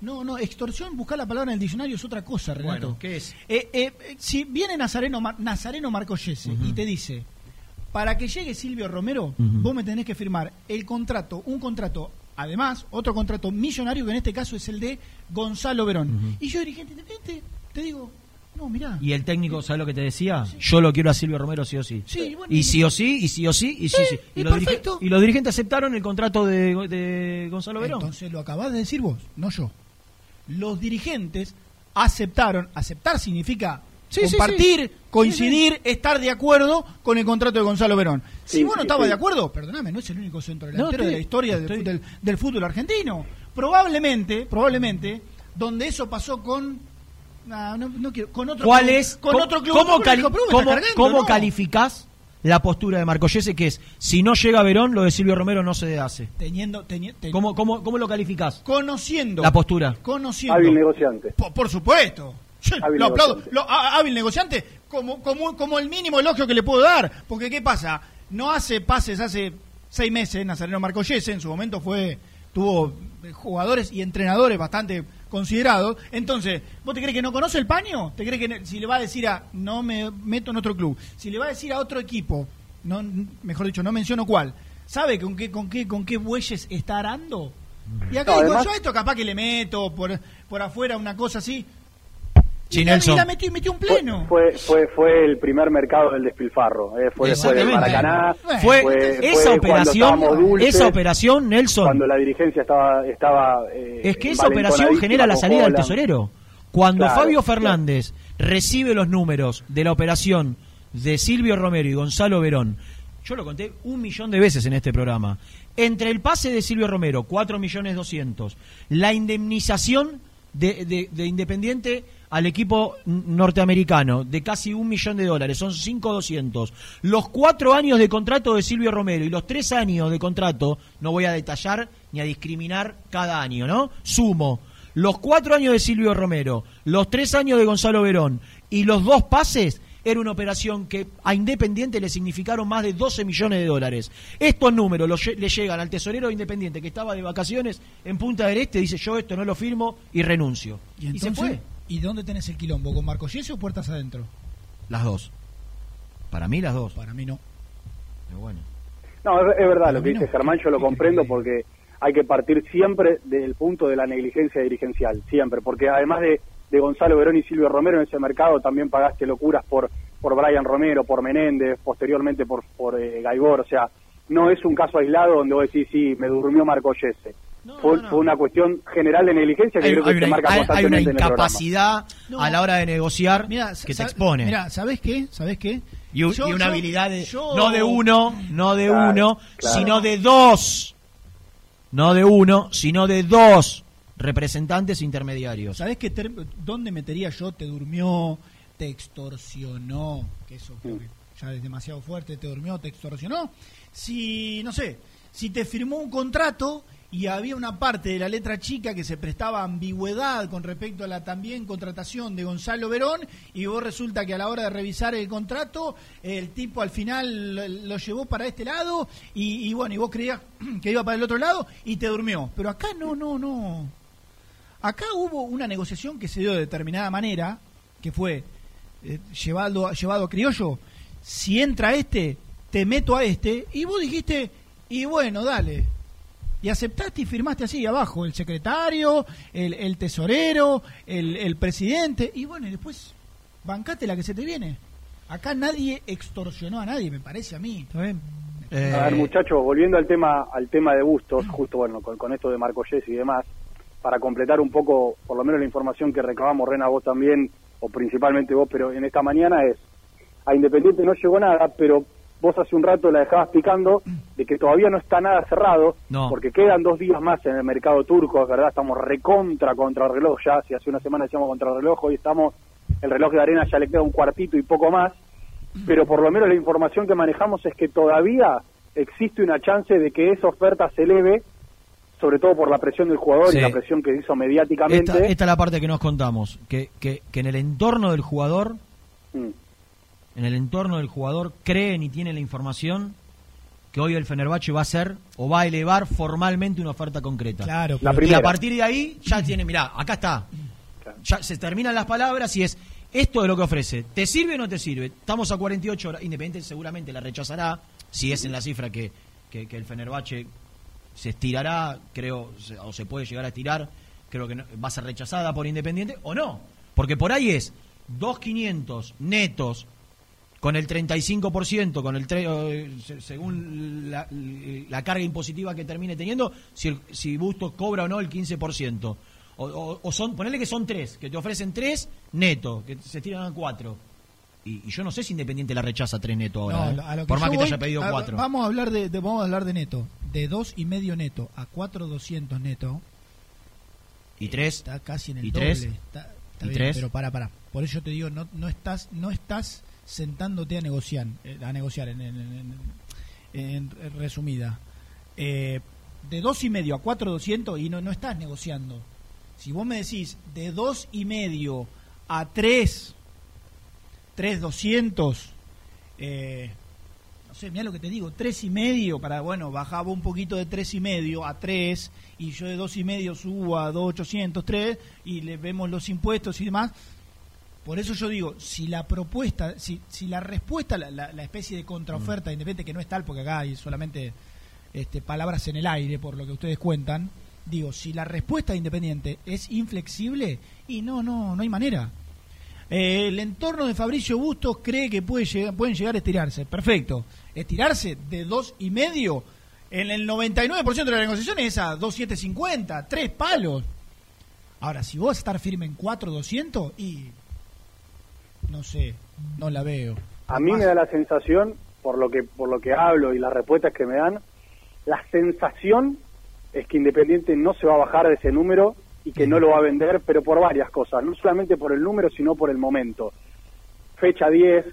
No, no, extorsión, buscar la palabra en el diccionario es otra cosa, Renato. Bueno, ¿qué es? Eh, eh, eh, si viene Nazareno, Mar- Nazareno Marcoyese y te dice, para que llegue Silvio Romero, vos me tenés que firmar el contrato, un contrato, además, otro contrato millonario, que en este caso es el de Gonzalo Verón. Y yo, dirigente independiente, te digo, no, mirá. Y el técnico, ¿sabes lo que te decía? Yo lo quiero a Silvio Romero sí o sí. Sí, bueno, y sí o sí, y sí o sí, y sí, sí. Y, y los, y los dirigentes aceptaron el contrato de, de Gonzalo Verón. Entonces lo acabás de decir vos, no yo. Los dirigentes aceptaron, aceptar significa Sí, compartir, sí. coincidir, estar de acuerdo con el contrato de Gonzalo Verón. Si vos no estabas de acuerdo, perdóname, no es el único centro delantero No, estoy- de la historia del, del- del fútbol argentino. Probablemente, probablemente, donde eso pasó con no, no quiero, con otro ¿Cuál club, es? con ¿Cómo, otro club cómo calificás la postura de Marcoyese que es, si no llega Verón, lo de Silvio Romero no se hace? teniendo, teni- teni- ¿Cómo, cómo, cómo lo calificás? conociendo La postura. conociendo Hábil negociante. Por, por supuesto. Yo Hábil lo aplaudo. negociante. Lo- hábil negociante como, como, como el mínimo elogio que le puedo dar. Porque, ¿qué pasa? No hace pases hace seis meses Nazareno Marcoyese. En su momento fue tuvo jugadores y entrenadores bastante considerados. Entonces, ¿vos te crees que no conoce el paño? ¿Te crees que si le va a decir a no me meto en otro club? Si le va a decir a otro equipo, no, mejor dicho, no menciono cuál, ¿sabe con qué, con qué, con qué bueyes está arando? Y acá No, digo, además- yo a esto capaz que le meto por, por afuera una cosa así. Y, Nelson. la metió, metió un pleno. Fue, fue, fue el primer mercado del despilfarro. eh, Fue después del. Maracaná. Fue, fue esa cuando operación, dulces, esa operación, Nelson. Cuando la dirigencia estaba. estaba eh, Es que esa operación genera la salida del tesorero. Cuando Claro, Fabio Fernández recibe los números de la operación de Silvio Romero y Gonzalo Verón, yo lo conté un millón de veces en este programa, entre el pase de Silvio Romero, 4 millones 200, la indemnización de, de- de Independiente al equipo norteamericano de casi un millón de dólares, son 5.200. Los cuatro años de contrato de Silvio Romero y los tres años de contrato, no voy a detallar ni a discriminar cada año, ¿no? Sumo los cuatro años de Silvio Romero, los tres años de Gonzalo Verón y los dos pases, era una operación que a Independiente le significaron más de 12 millones de dólares. Estos números los le llegan al tesorero de Independiente que estaba de vacaciones en Punta del Este, dice yo esto no lo firmo y renuncio. Y, Y, se fue. ¿Y dónde tenés el quilombo? ¿Con Marco Yese o puertas adentro? Las dos. Para mí las dos. Para mí no. Pero bueno. No, es, es verdad lo que dice Germán, yo lo comprendo porque hay que partir siempre del punto de la negligencia dirigencial, siempre, porque además de, de Gonzalo Verón y Silvio Romero en ese mercado también pagaste locuras por por Brian Romero, por Menéndez, posteriormente por, por eh, Gaibor, o sea, no es un caso aislado donde vos decís, sí, me durmió Marco Yese. Fue, fue una cuestión general de negligencia que Hay, creo que hay se una, marca hay- hay una constantemente en el programa. incapacidad No. a la hora de negociar que te expone. Mira, ¿sabés qué? ¿Sabés qué? y, un- Yo- y una yo- habilidad de, yo- no de uno, no de Claro, uno, claro. sino de dos. No de uno, sino de dos representantes intermediarios. ¿Sabés qué dónde metería yo? Te durmió, te extorsionó, que eso creo que ya es demasiado fuerte, te durmió, te extorsionó. Si, no sé, si te firmó un contrato y había una parte de la letra chica que se prestaba ambigüedad con respecto a la también contratación de Gonzalo Verón y vos resulta que a la hora de revisar el contrato el tipo al final lo, llevó para este lado y, y bueno, y vos creías <clears throat> que iba para el otro lado y te durmió. Pero acá no, no, no. Acá hubo una negociación que se dio de determinada manera, que fue eh, llevado, llevado a criollo. Si entra este, te meto a este. Y vos dijiste, y bueno, dale. Y aceptaste y firmaste así abajo, el secretario, el, el tesorero, el, el presidente. Y bueno, y después, bancate la que se te viene. Acá nadie extorsionó a nadie, me parece a mí. ¿Está bien? Eh, A ver, muchachos, volviendo al tema al tema de Bustos, justo bueno, con, con esto de Marco Yes y demás, para completar un poco, por lo menos la información que recabamos, Rena, vos también, o principalmente vos, pero en esta mañana es, a Independiente no llegó nada, pero vos hace un rato la dejabas picando de que todavía no está nada cerrado, No. porque quedan dos días más en el mercado turco, es verdad, estamos recontra contra el reloj ya, si hace una semana decíamos contra el reloj, hoy estamos, el reloj de arena ya le queda un cuartito y poco más, pero por lo menos la información que manejamos es que todavía existe una chance de que esa oferta se eleve, sobre todo por la presión del jugador Sí. y la presión que hizo mediáticamente. Esta, esta es la parte que nos contamos, que, que, que en el entorno del jugador, Mm. En el entorno del jugador creen y tienen la información que hoy el Fenerbahce va a hacer o va a elevar formalmente una oferta concreta. Claro, La y primera. a partir de ahí ya tiene, mirá, acá está. Ya se terminan las palabras y es esto es lo que ofrece. ¿Te sirve o no te sirve? Estamos a 48 horas. Independiente seguramente la rechazará, si es en la cifra que, que, que el Fenerbahce se estirará, creo, se- o se puede llegar a estirar, creo que no- va a ser rechazada por Independiente o no. Porque por ahí es 2.500 netos con el 35%, con el tre- se- según la, la carga impositiva que termine teniendo, si, si Bustos cobra o no el 15%. O, o- o son, ponele que son tres, que te ofrecen tres neto, que se tiran a cuatro. Y, y yo no sé si Independiente la rechaza tres neto ahora, No, ¿eh? por más que te haya pedido a- cuatro. Vamos a hablar de, de- vamos a hablar de neto, de dos y medio neto a cuatro doscientos neto. ¿Y tres? Está casi en el ¿Y doble. tres? Está, está ¿Y bien, tres? Pero para, para. Por eso yo te digo, no, no estás, no estás sentándote a negociar, eh, a negociar en, en- en- en- resumida. Eh, de dos y medio a cuatro doscientos y no, no estás negociando. Si vos me decís de dos y medio a tres, tres doscientos, eh, no sé, mira lo que te digo, tres y medio, para, bueno, bajaba un poquito de tres y medio a tres, y yo de dos y medio subo a dos ochocientos, tres, y le vemos los impuestos y demás. Por eso yo digo, si la propuesta, si, si la respuesta, la, la- la especie de contraoferta independiente, que no es tal, porque acá hay solamente este, palabras en el aire, por lo que ustedes cuentan, digo, si la respuesta de Independiente es inflexible, y no, no, no hay manera. Eh, el entorno de Fabricio Bustos cree que puede llegar, pueden llegar a estirarse. Perfecto. Estirarse de dos y medio. En el 99% de las negociaciones es a 2.750, tres palos. Ahora, si vos vas a estar firme en 4.200 y no sé, no la veo. A mí me da la sensación, por lo que por lo que hablo y las respuestas que me dan, la sensación es que Independiente no se va a bajar de ese número y que no lo va a vender, pero por varias cosas, no solamente por el número, sino por el momento. Fecha 10,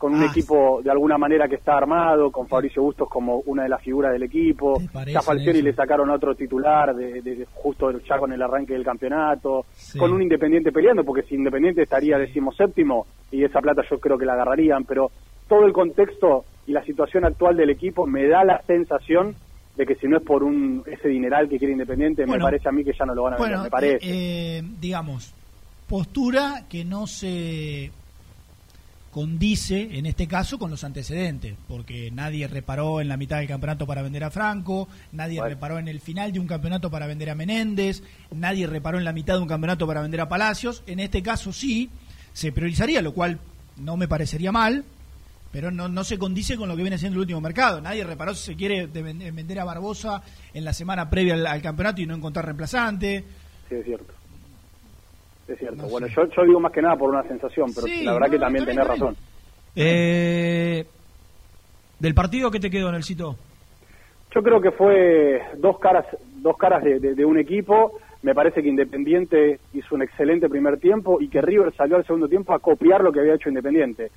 con un Ah, equipo de alguna manera que está armado, con Fabricio Bustos como una de las figuras del equipo, Falcioni eso? le sacaron otro titular de, de- de- justo ya con el arranque del campeonato, Sí. con un Independiente peleando, porque si Independiente estaría decimoséptimo y esa plata yo creo que la agarrarían, pero todo el contexto y la situación actual del equipo me da la sensación de que si no es por un ese dineral que quiere Independiente, Bueno. me parece a mí que ya no lo van a vender, Bueno, me parece. eh, eh, digamos, postura que no se condice, en este caso, con los antecedentes, porque nadie reparó en la mitad del campeonato para vender a Franco, nadie reparó en el final de un campeonato para vender a Menéndez, nadie reparó en la mitad de un campeonato para vender a Palacios. En este caso sí, se priorizaría, lo cual no me parecería mal, pero no, no se condice con lo que viene siendo el último mercado. Nadie reparó si se quiere de ven- vender a Barbosa en la semana previa al, al campeonato y no encontrar reemplazante. Sí, es cierto. Es cierto. bueno, yo, yo digo más que nada por una sensación, pero Sí, la verdad no, que no, también tenés bien, razón. Eh, ¿Del partido qué te quedó en el sitio? Yo creo que fue dos caras, dos caras de, de- de un equipo. Me parece que Independiente hizo un excelente primer tiempo y que River salió al segundo tiempo a copiar lo que había hecho Independiente.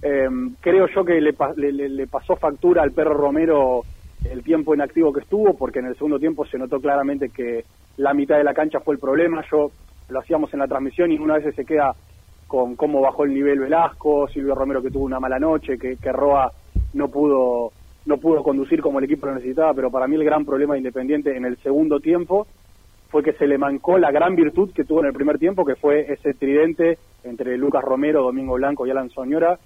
Eh, creo yo que le- le- le pasó factura al perro Romero el tiempo inactivo que estuvo, porque en el segundo tiempo se notó claramente que la mitad de la cancha fue el problema. Yo lo hacíamos en la transmisión y una vez se queda con cómo bajó el nivel Velasco, Silvio Romero que tuvo una mala noche, que, que Roa no pudo no pudo conducir como el equipo lo necesitaba, pero para mí el gran problema de Independiente en el segundo tiempo fue que se le mancó la gran virtud que tuvo en el primer tiempo, que fue ese tridente entre Lucas Romero, Domingo Blanco y Alan Soñora.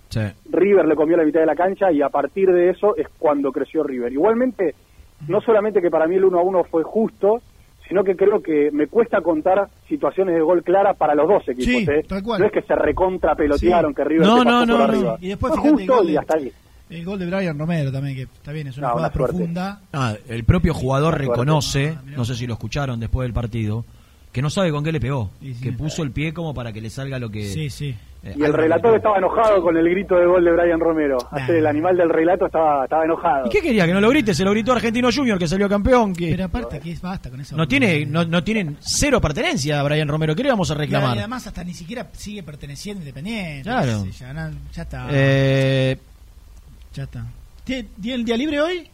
River le comió la mitad de la cancha y a partir de eso es cuando creció River. Igualmente, no solamente que para mí el 1 a 1 fue justo, sino que creo que me cuesta contar situaciones de gol clara para los dos equipos. Sí, ¿eh? tal cual. No es que se recontra pelotearon, Sí. que River No, se pasó no, no, por no. arriba. Y después fíjate el justo gol y de- hasta ahí. El gol de Brian Romero también, que está bien, es una No, jugada una profunda. Ah, el propio jugador reconoce, no sé si lo escucharon después del partido, que no sabe con qué le pegó, que puso el pie como para que le salga lo que... Sí, sí. eh, Y el relator estaba enojado con el grito de gol de Brian Romero. Ayer el animal del relato estaba, estaba enojado. ¿Y qué quería? Que no lo grite, se lo gritó Argentino Junior que salió campeón, que Pero aparte, que es basta con eso. no tiene no, no tienen cero pertenencia a Brian Romero, ¿qué le vamos a Y reclamar? además hasta ni siquiera sigue perteneciendo a Independiente. Claro. Ya, no- ya está. Eh, Ya está. ¿Tiene tiene el día libre hoy?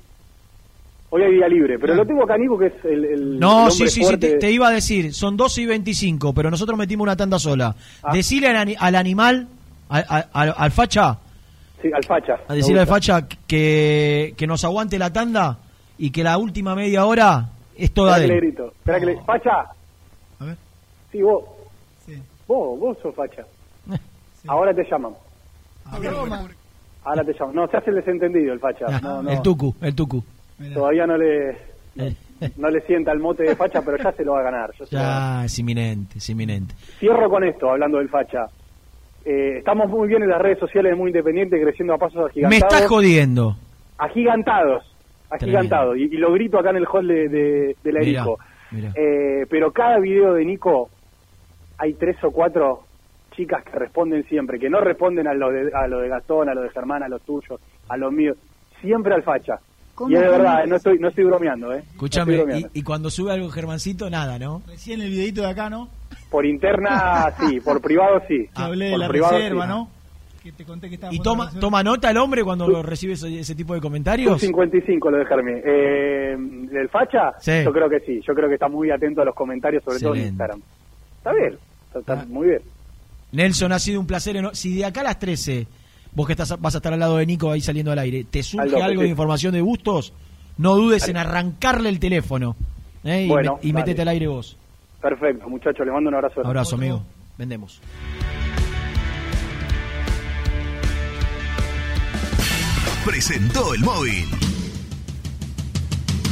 Hoy hay día libre, pero lo tengo acá, Nico, que es el, el no, el sí, sí, sí, fuerte. te, te iba a decir, son 12 y 25, pero nosotros metimos una tanda sola. Ah. Decile al, ani- al animal, al, al- al- al facha, Sí, al facha. a decirle al facha que, que nos aguante la tanda y que la última media hora es toda Esperá de que le él. grito. Esperá que le... ¡Facha! A ver. Sí, vos. Sí. Vos, vos sos facha. <laughs> Ahora te llaman. Ahora te llaman. No, se hace el desentendido el facha. <laughs> No, no. El tucu, el tucu. Todavía no le, <laughs> no le sienta el mote de facha, pero ya se lo va a ganar. ya a ganar. Ya, es inminente, es inminente. Cierro con esto, hablando del facha. Eh, estamos muy bien en las redes sociales Muy Independiente, creciendo a pasos Me agigantados. estás jodiendo. Agigantados. Agigantados. Y, y lo grito acá en el hall de, de, de la Mirá. Eh, pero cada video de Nico hay tres o cuatro chicas que responden siempre, que no responden a lo de, a lo de Gastón, a lo de Germán, a lo tuyo, a lo mío, siempre al facha. ¿Cómo, Y es de verdad, eh, no estoy, no estoy bromeando, ¿eh? Escúchame, y, bromeando. y cuando sube algo Germancito, nada, ¿no? Recién el videito de acá, ¿no? Por interna, sí, por privado, sí. <laughs> Hablé de Por la privado, reserva, sí. ¿no? Que te conté que estaba ¿Y toma, toma nota el hombre cuando lo recibe ese, ese tipo de comentarios? 55 lo de Germán. Eh, ¿El facha? Sí. Yo creo que sí. Yo creo que está muy atento a los comentarios, sobre todo en. Instagram. Está bien. Está, está Ah. muy bien. Nelson, ha sido un placer. Si de acá a las 13, vos que estás, vas a estar al lado de Nico ahí saliendo al aire, te surge algo de sí. información de Bustos, no dudes Dale. en arrancarle el teléfono. ¿eh? Y, Bueno, me- y metete al aire vos. Perfecto, muchachos. Le mando un abrazo. Abrazo, amigo. Vendemos. presentó el móvil.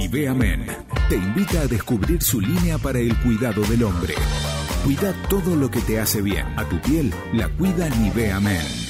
Nivea Men te invita a descubrir su línea para el cuidado del hombre. Cuida todo lo que te hace bien. A tu piel la cuida Nivea Men.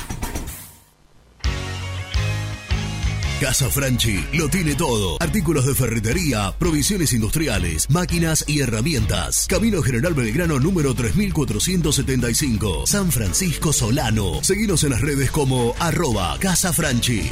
Casa Franchi lo tiene todo. Artículos de ferretería, provisiones industriales, máquinas y herramientas. Camino General Belgrano número 3475. San Francisco Solano. Seguinos en las redes como arroba Casa Franchi.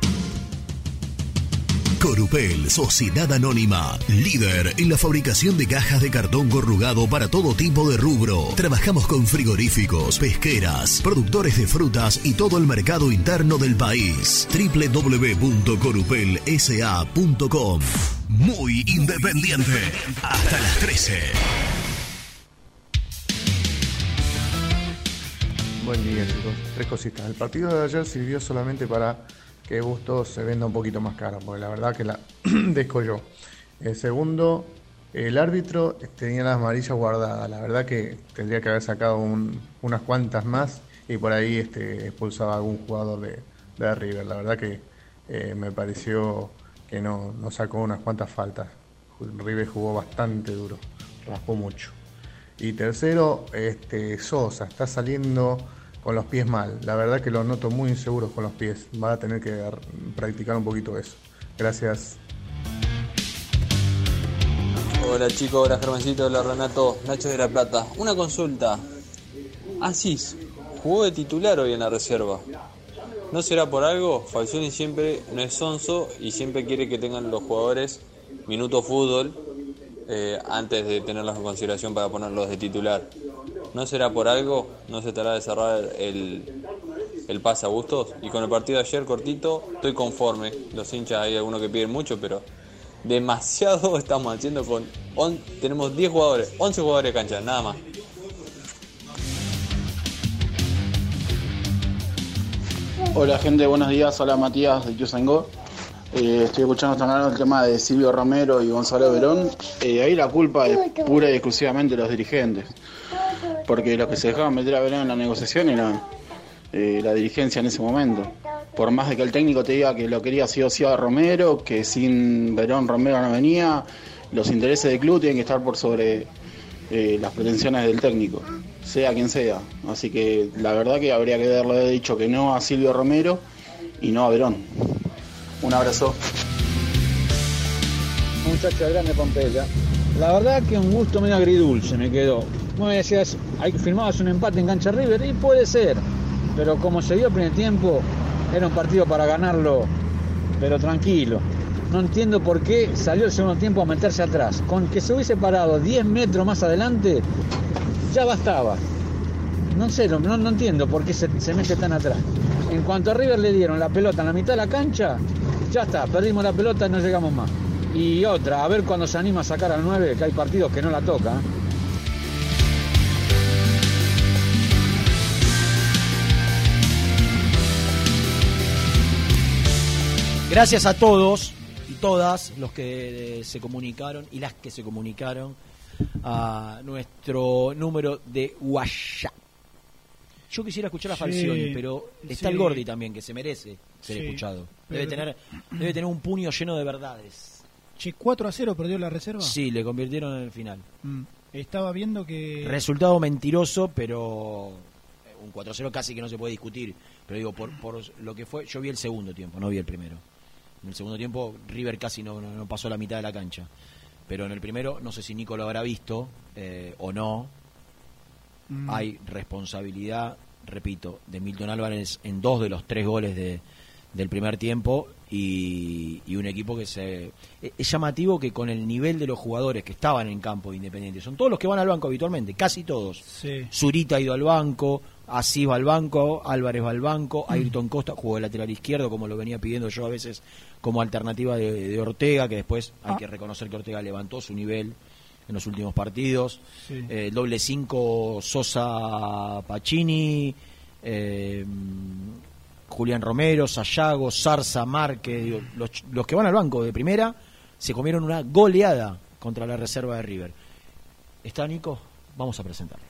Corupel, Sociedad Anónima, líder en la fabricación de cajas de cartón corrugado para todo tipo de rubro. Trabajamos con frigoríficos, pesqueras, productores de frutas y todo el mercado interno del país. www.corupelsa.com muy independiente. Hasta las 13. Buen día, chicos. Tres cositas. El partido de ayer sirvió solamente para que Bustos se venda un poquito más caro, porque la verdad que la <clears throat> descolló. El segundo, el árbitro tenía las amarillas guardadas. La verdad que tendría que haber sacado un- unas cuantas más y por ahí este, expulsaba a algún jugador de, de River. La verdad que eh, me pareció que no, no sacó unas cuantas faltas. River jugó bastante duro, raspó mucho. Y tercero, este, Sosa está saliendo con los pies mal. La verdad que lo noto muy inseguro con los pies. Va a tener que ar- practicar un poquito eso. Gracias. Hola chicos, hola Germancito, hola Renato, Nacho de la Plata. Una consulta. Asís, jugó de titular hoy en la reserva. ¿No será por algo? Falcioni siempre no es sonso y siempre quiere que tengan los jugadores minuto fútbol eh, antes de tenerlos en consideración para ponerlos de titular. ¿No será por algo? ¿No se estará de cerrar el, el pase a gustos? Y con el partido de ayer cortito, estoy conforme. Los hinchas hay algunos que piden mucho, pero demasiado <laughs> estamos haciendo con... on- tenemos 10 jugadores, 11 jugadores de cancha, nada más. Hola gente, buenos días. Hola Matías de Yusango. Eh, estoy escuchando mañana el tema de Silvio Romero y Gonzalo Verón. Eh, ahí la culpa es pura y exclusivamente de los dirigentes. Porque los que se dejaban meter a Verón en la negociación era eh, la dirigencia en ese momento. Por más de que el técnico te diga que lo quería sí o sí a Romero, que sin Verón Romero no venía, los intereses del club tienen que estar por sobre eh, las pretensiones del técnico, sea quien sea. Así que la verdad que habría que haberle dicho que no a Silvio Romero y no a Verón. Un abrazo. muchacho de grande Pompeya. La verdad que un gusto medio agridulce me quedó. Vos me decías, firmabas un empate en cancha River y puede ser, pero como se dio el primer tiempo, era un partido para ganarlo, pero tranquilo. No entiendo por qué salió el segundo tiempo a meterse atrás. Con que se hubiese parado 10 metros más adelante, ya bastaba. No sé, no, no entiendo por qué se, se mete tan atrás. En cuanto a River le dieron la pelota en la mitad de la cancha, ya está, perdimos la pelota y no llegamos más. Y otra, a ver cuando se anima a sacar al 9, que hay partidos que no la toca. Gracias a todos y todas los que eh, se comunicaron y las que se comunicaron a nuestro número de WhatsApp. Yo quisiera escuchar a Sí, Falcioni, pero está sí. el Gordi también, que se merece ser Sí, escuchado. Debe tener, debe tener un puño lleno de verdades. Che, 4 a 0 perdió la reserva. Sí, le convirtieron en el final. Mm. Estaba viendo que. Resultado mentiroso, pero eh, un 4-0 casi que no se puede discutir. Pero digo, por, por lo que fue, yo vi el segundo tiempo, no vi el primero. En el segundo tiempo River casi no, no, no pasó la mitad de la cancha. Pero en el primero, no sé si Nico lo habrá visto eh, o no, Mm. hay responsabilidad, repito, de Milton Álvarez en dos de los tres goles de, del primer tiempo y, y un equipo que se... e- Es llamativo que con el nivel de los jugadores que estaban en campo de Independiente, son todos los que van al banco habitualmente, casi todos. Sí. Zurita ha ido al banco, Asís va al banco, Álvarez va al banco, Ayrton Costa jugó de lateral izquierdo, como lo venía pidiendo yo a veces como alternativa de, de Ortega, que después hay Ah. que reconocer que Ortega levantó su nivel en los últimos partidos. Sí. Eh, el doble 5 Sosa Pacini, eh, Julián Romero, Sayago, Zarza, Márquez, los, los que van al banco de primera se comieron una goleada contra la reserva de River. ¿Está Nico? Vamos a presentarlo.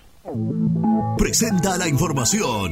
Presenta la información.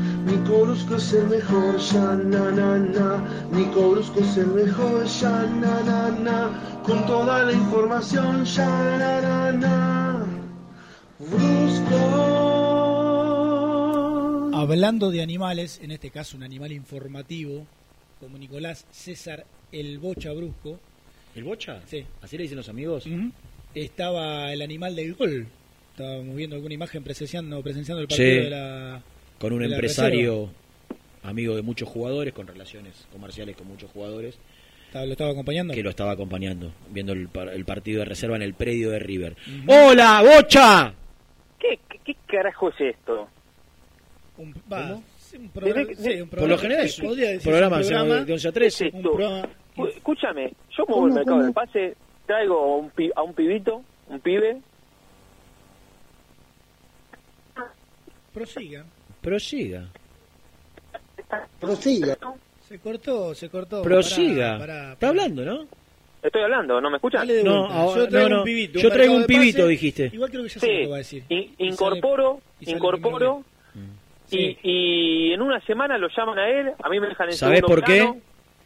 Nico Brusco es el mejor, ya na na na. Nico Brusco es el mejor, ya na na na. Con toda la información, ya na na na. Brusco. Hablando de animales, en este caso un animal informativo, como Nicolás César el Bocha Brusco. ¿El Bocha? Sí. ¿Así le dicen los amigos? Estaba el animal del gol. Estábamos viendo alguna imagen presenciando, presenciando el partido Sí. de la. Con un empresario reserva. amigo de muchos jugadores, con relaciones comerciales con muchos jugadores, ¿Estaba- ¿Lo estaba acompañando? que lo estaba acompañando, viendo el, par- el partido de reserva en el predio de River. ¡Hola, Bocha! ¿Qué, qué, qué carajo es esto? Un, va, sí, un programa, que- sí, un Por lo general es podría programa un programa, de 11 a 13. ¿Qué es un programa Escúchame, yo muevo el mercado del pase, traigo a un, pi- a un pibito, un pibe, Prosiga. Prosiga. Prosiga. Se cortó, se cortó. Prosiga. Pará, pará, Está hablando, ¿no? estoy hablando, ¿no me de No, ahora- yo traigo no, no. un pibito. Yo traigo un pibito, pase. dijiste. Igual creo que ya sé lo Sí, que va a decir. in- incorporo, y sale incorporo, y, y en una semana lo llaman a él, a mí me dejan en ¿Sabés segundo por qué?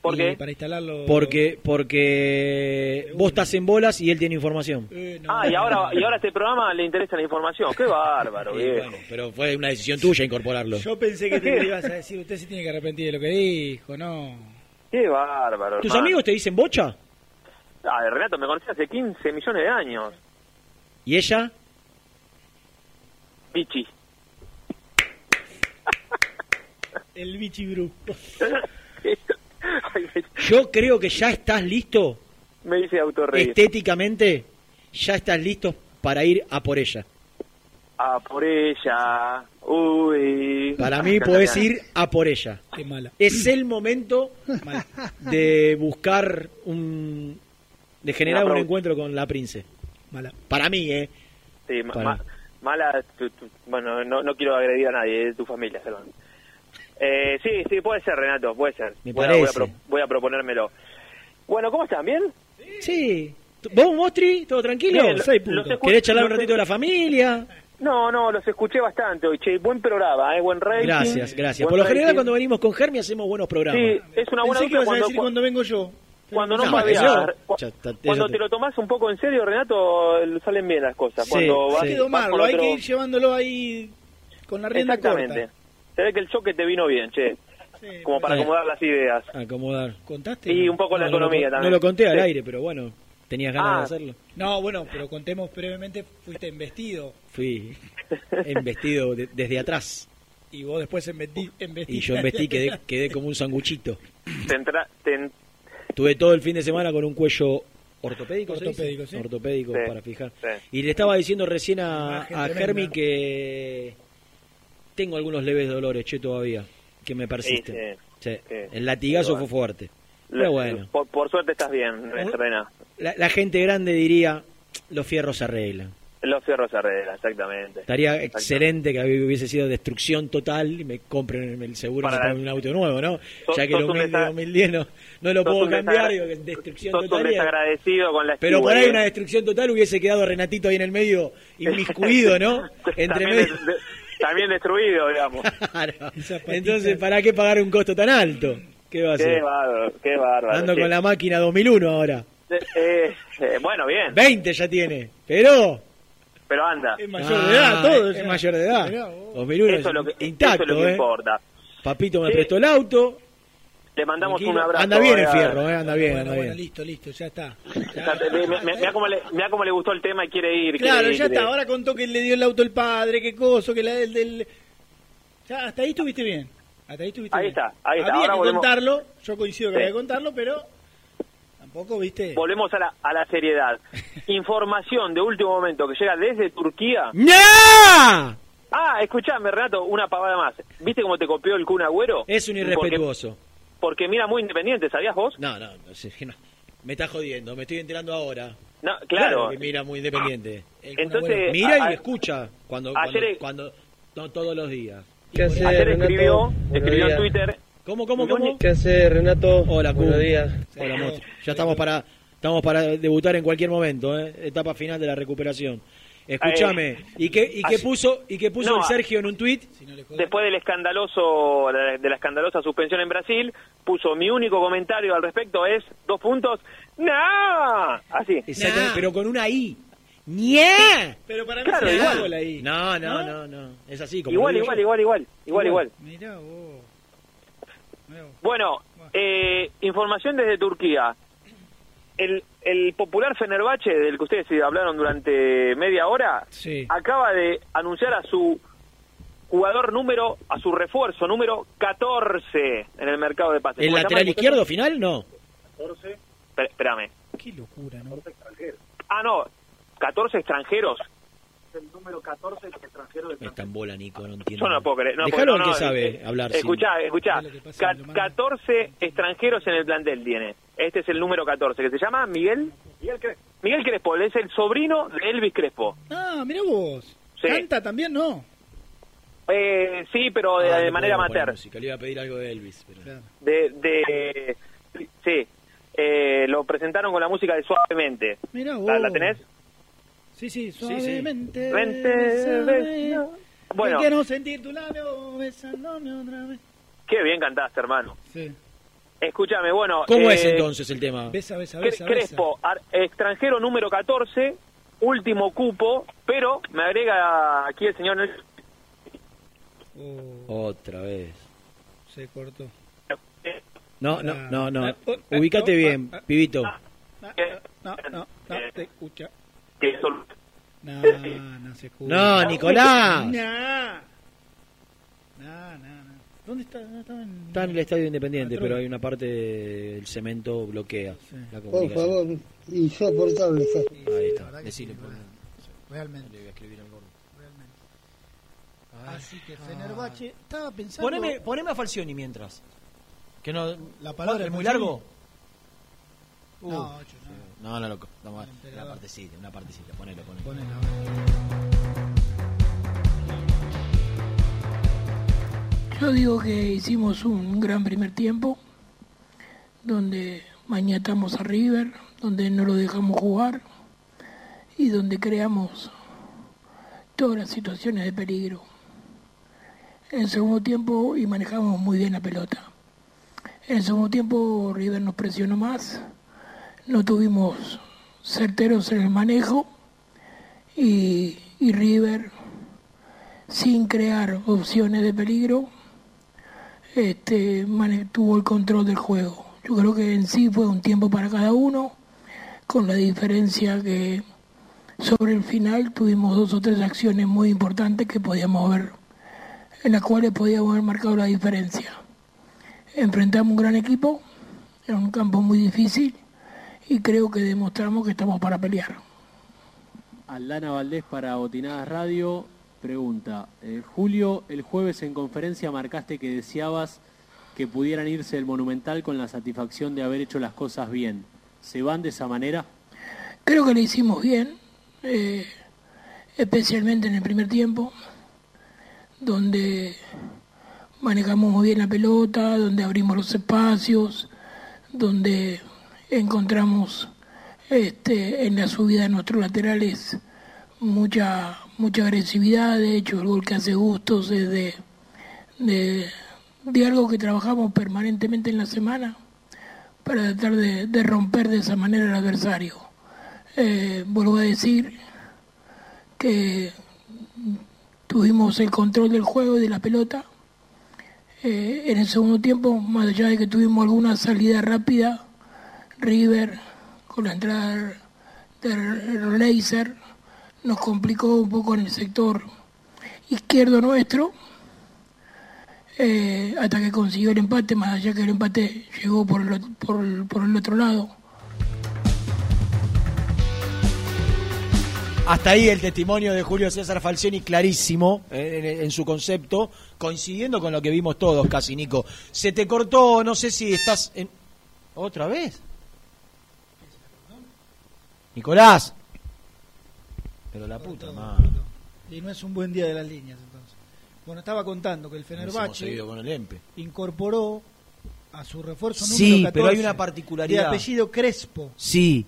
Plano, ¿Por Y qué? Para instalarlo. Porque, porque vos estás en bolas y él tiene información. Ah, y ahora, y ahora a este programa le interesa la información. Qué <laughs> bárbaro, Sí, viejo. bueno, pero fue una decisión tuya incorporarlo. Yo pensé que te ibas a <laughs> decir, usted se tiene que arrepentir de lo que dijo, no. Qué bárbaro. ¿Tus hermano. amigos te dicen bocha? Ah, Renato, me conocí hace 15 millones de años. ¿Y ella? Pichi. El bichi bru. <laughs> <laughs> Yo creo que ya estás listo me dice autorreír. estéticamente, ya estás listo para ir a por ella. Ah, por ella. Uy. Para <laughs> mí podés ir a por ella. Qué mala. Es el momento de buscar un... de generar un encuentro con la prince. Mala. Para mí, ¿eh? Sí, ma- Para- ma- mala. tu- tu- bueno, no, no quiero agredir a nadie de tu familia, perdón. Eh, sí, sí, puede ser, Renato, puede ser. Me voy, a, voy, a parece. pro- voy a proponérmelo. Bueno, ¿cómo están? ¿Bien? Sí. ¿Vos, Mostri? ¿Todo tranquilo? Bien, Seis puntos. ¿Querés charlar un ratito de la familia? No, no, los escuché bastante hoy, che. Buen programa, ¿eh? Buen rating. Gracias, gracias. Por lo general rating. cuando venimos con Germi hacemos buenos programas. Sí, es una buena Pensé que dupla ibas a cuando, decir cuando vengo yo. cuando no, No, Cu- Cuando te lo tomás un poco en serio, Renato, salen bien las cosas. Sí, cuando vas, sí. Hay que vas domarlo, por hay otro- que ir llevándolo ahí con la rienda Exactamente. corta. Se ve que el choque te vino bien, che. Como para acomodar las ideas. Acomodar. ¿Contaste? Y un poco la No, no lo economía con- también. No lo conté al Sí. aire, pero bueno, tenías ganas Ah. de hacerlo. No, bueno, pero contemos brevemente, fuiste embestido Fui <laughs> embestido de- desde atrás. y vos después embesti, embestiste. Y yo embestí, quedé, <laughs> quedé como un sanguchito. Te entra- te en- Tuve todo el fin de semana con un cuello ortopédico. Ortopédico, sí. Ortopédico, Sí, para fijar. sí. Y le estaba diciendo recién a, a. Germi que tengo algunos leves dolores, che, todavía, que me persisten. Sí, Sí, sí. El latigazo fue fuerte. le- Pero bueno, por, por suerte estás bien, Rena. la, la gente grande diría, los fierros se arreglan. Los fierros se arreglan, exactamente. Estaría Exactamente. excelente que hubiese sido destrucción total y me compren el seguro Para un auto nuevo, ¿no? Sos- ya que sos el un 2000 de desa- 2010 no, no lo puedo cambiar, digo que es destrucción Sos total. desagradecido con la Pero por ahí una ¿eh? destrucción total hubiese quedado Renatito ahí en el medio, <laughs> inmiscuido, ¿no? Entre medio. También destruido, digamos. <laughs> Claro. Entonces, ¿para qué pagar un costo tan alto? ¿Qué va a Qué hacer? bárbaro, qué bárbaro. Ando sí. con la máquina 2001 ahora. Eh, eh, eh, bueno, bien, 20 ya tiene. Pero. pero anda. Es mayor de edad, todo. Es ya. mayor de edad. Mirá vos. 2001 Eso es lo que, intacto, eso es lo que ¿eh? importa. Papito me Sí. prestó el auto. Le mandamos Tranquilo. un abrazo. Anda bien el eh, fierro, ¿eh? Anda bien, Bueno, anda bueno, bien. listo, listo, ya está. Mira cómo, le, mirá cómo le gustó el tema y quiere ir. Claro, quiere ir, ya quiere está. ir. Ahora contó que le dio el auto el padre, qué coso, que la del... del... Ya, hasta ahí estuviste bien. Hasta ahí estuviste Ahí bien. está, ahí está. Había Ahora que volvemos- contarlo, yo coincido que Sí. había que contarlo, pero tampoco, viste... Volvemos a la, a la seriedad. <laughs> Información de último momento que llega desde Turquía. ¡No! Ah, escuchame, Renato, una pavada más. ¿Viste cómo te copió el Kun Agüero? Es un irrespetuoso. Porque, porque mira muy independiente, ¿sabías vos? No, no, no sé, no. Me está jodiendo, me estoy enterando ahora. No, claro. que mira muy independiente. Entonces, mira a- y escucha cuando, ayer- cuando, cuando- no todos los días. Ayer escribió, escribió en Twitter. ¿Cómo, cómo, cómo? ¿Qué hace Renato? Hola. Buenos días. Hola, Motri. Ya estamos para estamos para debutar en cualquier momento, ¿eh? etapa final de la recuperación. Escúchame, ¿y qué y qué puso y qué puso No, el Sergio en un tuit? Después del escandaloso, de la escandalosa suspensión en Brasil, puso mi único comentario al respecto es, dos puntos, ¡No! Así. Pero con una I. ¡Nie! Pero para mí Claro, se igual. igual ahí. No, no, no, no. Es así como Igual, igual, yo. igual, igual, igual, igual. Mirá vos. Bueno, eh, información desde Turquía. El, el popular Fenerbahce, del que ustedes hablaron durante media hora, Sí. acaba de anunciar a su jugador número, a su refuerzo, número 14 en el mercado de pases. ¿El ¿Cómo se lateral izquierdo final? No. 14 Espera- Espérame. Qué locura, ¿no? extranjeros. Ah, no, 14 extranjeros. Es el número 14 de los extranjeros de Está en bola, Nico, no entiendo. Yo no puedo creer. No, porque al no, que no, sabe eh, hablar. sin- Escuchá, escuchá. Ca- 14 extranjeros en el plantel tiene. Este es el número 14, que se llama Miguel. Miguel Crespo. Miguel Crespo, él es el sobrino de Elvis Crespo. Ah, mira vos. Sí. Canta también, ¿no? Eh, sí, pero de, Ah, de manera amateur. música, Le iba a pedir algo de Elvis. pero- De, de, sí, eh, lo presentaron con la música de Suavemente. Mira vos. ¿La, la tenés? Sí, sí, sí. suavemente. Besa- Bueno. Quiero sentir tu labio besándome otra vez. Qué bien cantaste, hermano. Sí. Escúchame, bueno. ¿Cómo eh, es entonces el tema? Besa, besa, besa. Crespo, ar- extranjero número 14, último cupo, pero me agrega aquí el señor Nelson. Otra vez. Se cortó. No, no, no, no. Ah, ah, Ubícate ah, bien, ah, pibito. No, no, no, no, te escucha. No, no se escucha. No, Nicolás. No. No, no, no. ¿Dónde está? No, estaba en- Está en el estadio independiente, Patrón. pero hay una parte del cemento bloquea la Por favor, insoportable. Ahí está. Decile, por- Realmente. Le voy a escribir al gordo. Así que Fenerbahce estaba pensando. Poneme, poneme a Falcioni mientras. Que no, La palabra ¿Es muy largo? Uh, No, yo no, no, loco. Vamos a- una partecita, una partecita. Ponelo, ponelo. Ponelo. Yo digo que hicimos un gran primer tiempo, donde mañatamos a River, donde no lo dejamos jugar y donde creamos todas las situaciones de peligro. En segundo tiempo y manejamos muy bien la pelota. En el segundo tiempo River nos presionó más, no tuvimos certeros en el manejo y River sin crear opciones de peligro este, mane- tuvo el control del juego. Yo creo que en sí fue un tiempo para cada uno, con la diferencia que sobre el final tuvimos dos o tres acciones muy importantes que podíamos ver, en las cuales podíamos haber marcado la diferencia. Enfrentamos un gran equipo, en un campo muy difícil, y creo que demostramos que estamos para pelear. Aldana Valdés para Botinadas Radio pregunta, eh, Julio, el jueves en conferencia marcaste que deseabas que pudieran irse del Monumental con la satisfacción de haber hecho las cosas bien. ¿Se van de esa manera? Creo que lo hicimos bien, eh, especialmente en el primer tiempo, donde manejamos muy bien la pelota, donde abrimos los espacios, donde encontramos este, en la subida de nuestros laterales mucha mucha agresividad. De hecho, el gol que hace Gustos es de, algo que trabajamos permanentemente en la semana para tratar de, de romper de esa manera al adversario. Eh, vuelvo a decir que tuvimos el control del juego y de la pelota. Eh, en el segundo tiempo, más allá de que tuvimos alguna salida rápida, River con la entrada de Laser nos complicó un poco en el sector izquierdo nuestro, eh, hasta que consiguió el empate, más allá que el empate llegó por el, por el, otro lado. Hasta ahí el testimonio de Julio César Falcioni, clarísimo eh, en, en su concepto, coincidiendo con lo que vimos todos casi, Nico. Se te cortó, no sé si estás en... ¿Otra vez? Nicolás. Pero la puta madre. Y no es un buen día de las líneas, entonces. Bueno, estaba contando que el Fenerbahce seguido con el EMPE. incorporó a su refuerzo número Sí, 14, pero hay una particularidad. De apellido Crespo. Sí,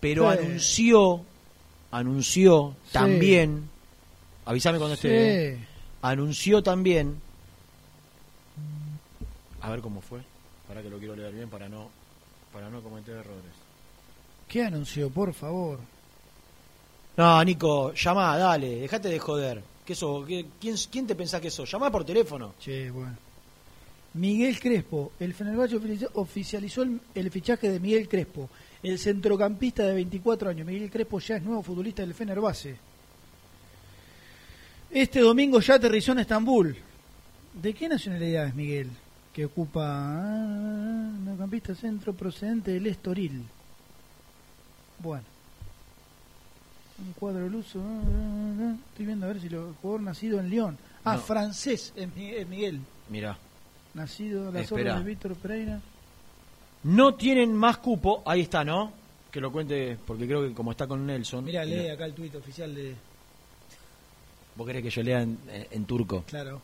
pero Sí. anunció, anunció Sí. también, avísame cuando Sí. esté, ¿eh? anunció también, a ver cómo fue, para que lo quiero leer bien para no, para no cometer errores. ¿Qué anunció, por favor? No, Nico, llamá, dale, dejate de joder. ¿Qué sos? ¿Qué- quién, ¿Quién te pensás que sos? Llamá por teléfono. Che, bueno. Miguel Crespo. El Fenerbahce ofici- oficializó el, fichaje de Miguel Crespo, el centrocampista de 24 años. Miguel Crespo ya es nuevo futbolista del Fenerbahce. Este domingo ya aterrizó en Estambul. ¿De qué nacionalidad es Miguel? Que ocupa ah, mediocampista centro procedente del Estoril. Bueno. Un cuadro luso. Estoy viendo a ver si lo jugador nacido en León. Ah, No. francés es Mi- es Miguel. Mirá. Nacido a las Espera. órdenes de Víctor Pereira. No tienen más cupo, ahí está, ¿no? Que lo cuente, porque creo que como está con Nelson. Mira, y lee no- acá el tuit oficial de. Vos querés que yo lea en, en- en turco. Claro.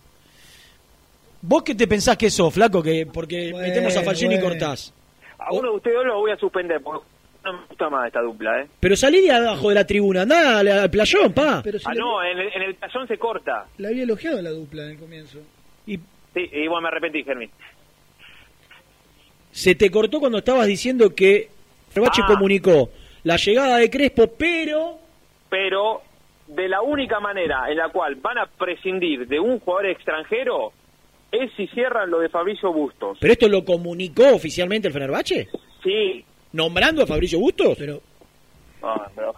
¿Vos qué te pensás que sos, flaco? que Porque Bueno, metemos a Falcioni y bueno. Cortás. A uno de ustedes lo voy a suspender porque no me gusta más esta dupla, ¿eh? Pero salí de abajo de la tribuna, andá al, al playón, pa. Pero si Ah, no, en el, en el tallón se corta. Le había elogiado la dupla en el comienzo. Sí, y bueno, me arrepentí, Germín. Se te cortó cuando estabas diciendo que Fenerbahce Ah. comunicó la llegada de Crespo, pero Pero de la única manera en la cual van a prescindir de un jugador extranjero es si cierran lo de Fabricio Bustos. pero esto lo comunicó oficialmente el Fenerbahce, Sí. Nombrando a Fabricio Bustos. Pero Ah, pero,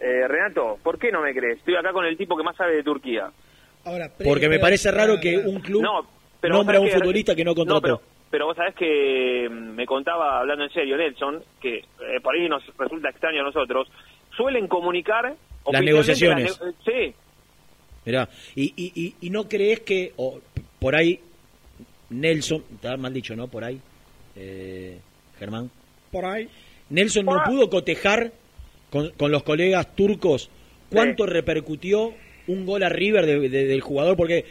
eh, Renato, ¿por qué no me crees? Estoy acá con el tipo que más sabe de Turquía. Ahora, porque me parece raro que un club No, pero nombra a un que- futbolista que no contrató. pero, pero vos sabés que mm, me contaba, hablando en serio, Nelson, que eh, por ahí nos resulta extraño a nosotros, suelen comunicar... negociaciones. las ne- sí, Mirá, y, y, y, y no crees que, o por ahí, Nelson, está mal dicho, ¿no? Por ahí, eh, Germán. Por ahí. Nelson no pudo cotejar con, con los colegas turcos cuánto repercutió un gol a River de- de- del jugador, porque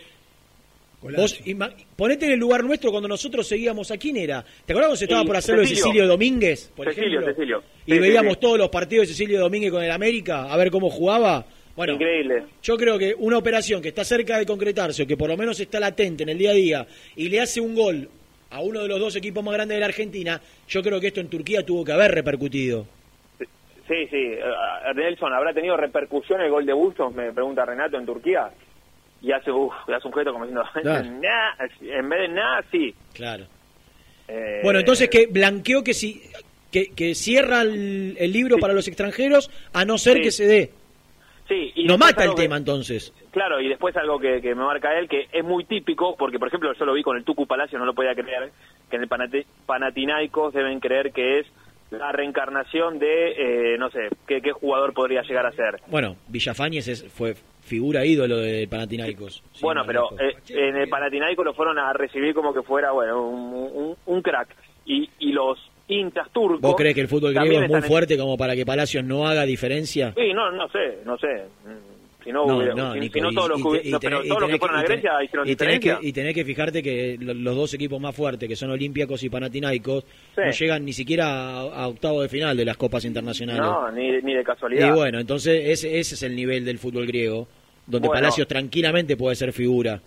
vos ponete en el lugar nuestro cuando nosotros seguíamos a quién era. ¿Te acordás cuando se estaba por hacerlo de Cecilio. Cecilio Domínguez, por Cecilio, ejemplo? Cecilio. Y sí, veíamos sí. todos los partidos de Cecilio Domínguez con el América, a ver cómo jugaba. Bueno, Increíble. yo creo que una operación que está cerca de concretarse, o que por lo menos está latente en el día a día, y le hace un gol a uno de los dos equipos más grandes de la Argentina, yo creo que esto en Turquía tuvo que haber repercutido. Sí, sí. eh, Nelson, ¿habrá tenido repercusión el gol de Bustos? Me pregunta Renato en Turquía. Y hace, uff, hace un gesto como diciendo, Claro. "Nah", en vez de nada, sí. Claro. Eh, Bueno, entonces que blanqueó que si que, que cierra el, el libro para los extranjeros a no ser Sí. que se dé. Sí, y No mata el que- tema entonces. Claro, y después algo que, que me marca él, que es muy típico, porque por ejemplo yo lo vi con el Tucu Palacio, no lo podía creer, que en el Panate- Panathinaikos deben creer que es la reencarnación de, eh, no sé, qué, qué jugador podría llegar a ser. Bueno, Villafañez es- fue figura ídolo de Panathinaikos. bueno, pero eh, en el Panathinaikos lo fueron a recibir como que fuera, bueno, un, un- un crack. Y, y los hinchas turcos... ¿Vos crees que el fútbol griego es muy están en- fuerte como para que Palacios no haga diferencia? Sí, no, no sé, no sé. Mm, Si no, No, hubiera- no, si, Nico, si no todos los y y no, pero y todos los que fueron a Grecia hicieron y tenés que, y tenés que fijarte que lo- los dos equipos más fuertes, que son Olympiacos y Panathinaikos, Sí. no llegan ni siquiera a, a octavo de final de las copas internacionales. No, ni, ni de casualidad. Y bueno, entonces ese, ese es el nivel del fútbol griego, donde Bueno. Palacios tranquilamente puede ser figura.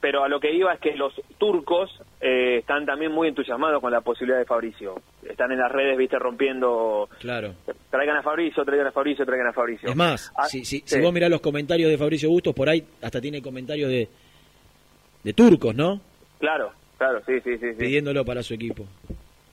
Pero a lo que iba es que los turcos eh, están también muy entusiasmados con la posibilidad de Fabricio. Están en las redes, viste, rompiendo. Claro. Traigan a Fabricio, traigan a Fabricio, traigan a Fabricio. Es más, Ah, si, si, sí. si vos mirás los comentarios de Fabricio Bustos, por ahí hasta tiene comentarios de, de turcos, ¿no? Claro, claro, sí, sí, sí. sí. Pidiéndolo para su equipo.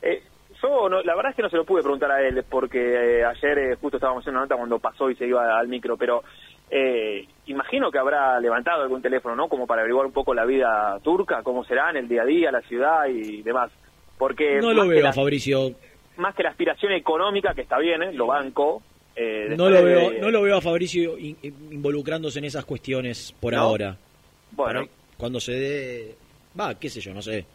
Eh, yo, no- la verdad es que no se lo pude preguntar a él, porque eh, ayer eh, justo estábamos haciendo una nota cuando pasó y se iba al micro, pero eh, imagino que habrá levantado algún teléfono, ¿no? Como para averiguar un poco la vida turca, cómo será en el día a día, la ciudad y demás. Porque No lo veo la- a Fabricio, más que la aspiración económica, que está bien, ¿eh? lo banco. eh, no lo de- veo, no lo veo a Fabricio in- in- involucrándose en esas cuestiones por ¿No? ahora. Bueno. Para- cuando se dé, va, qué sé yo, no sé.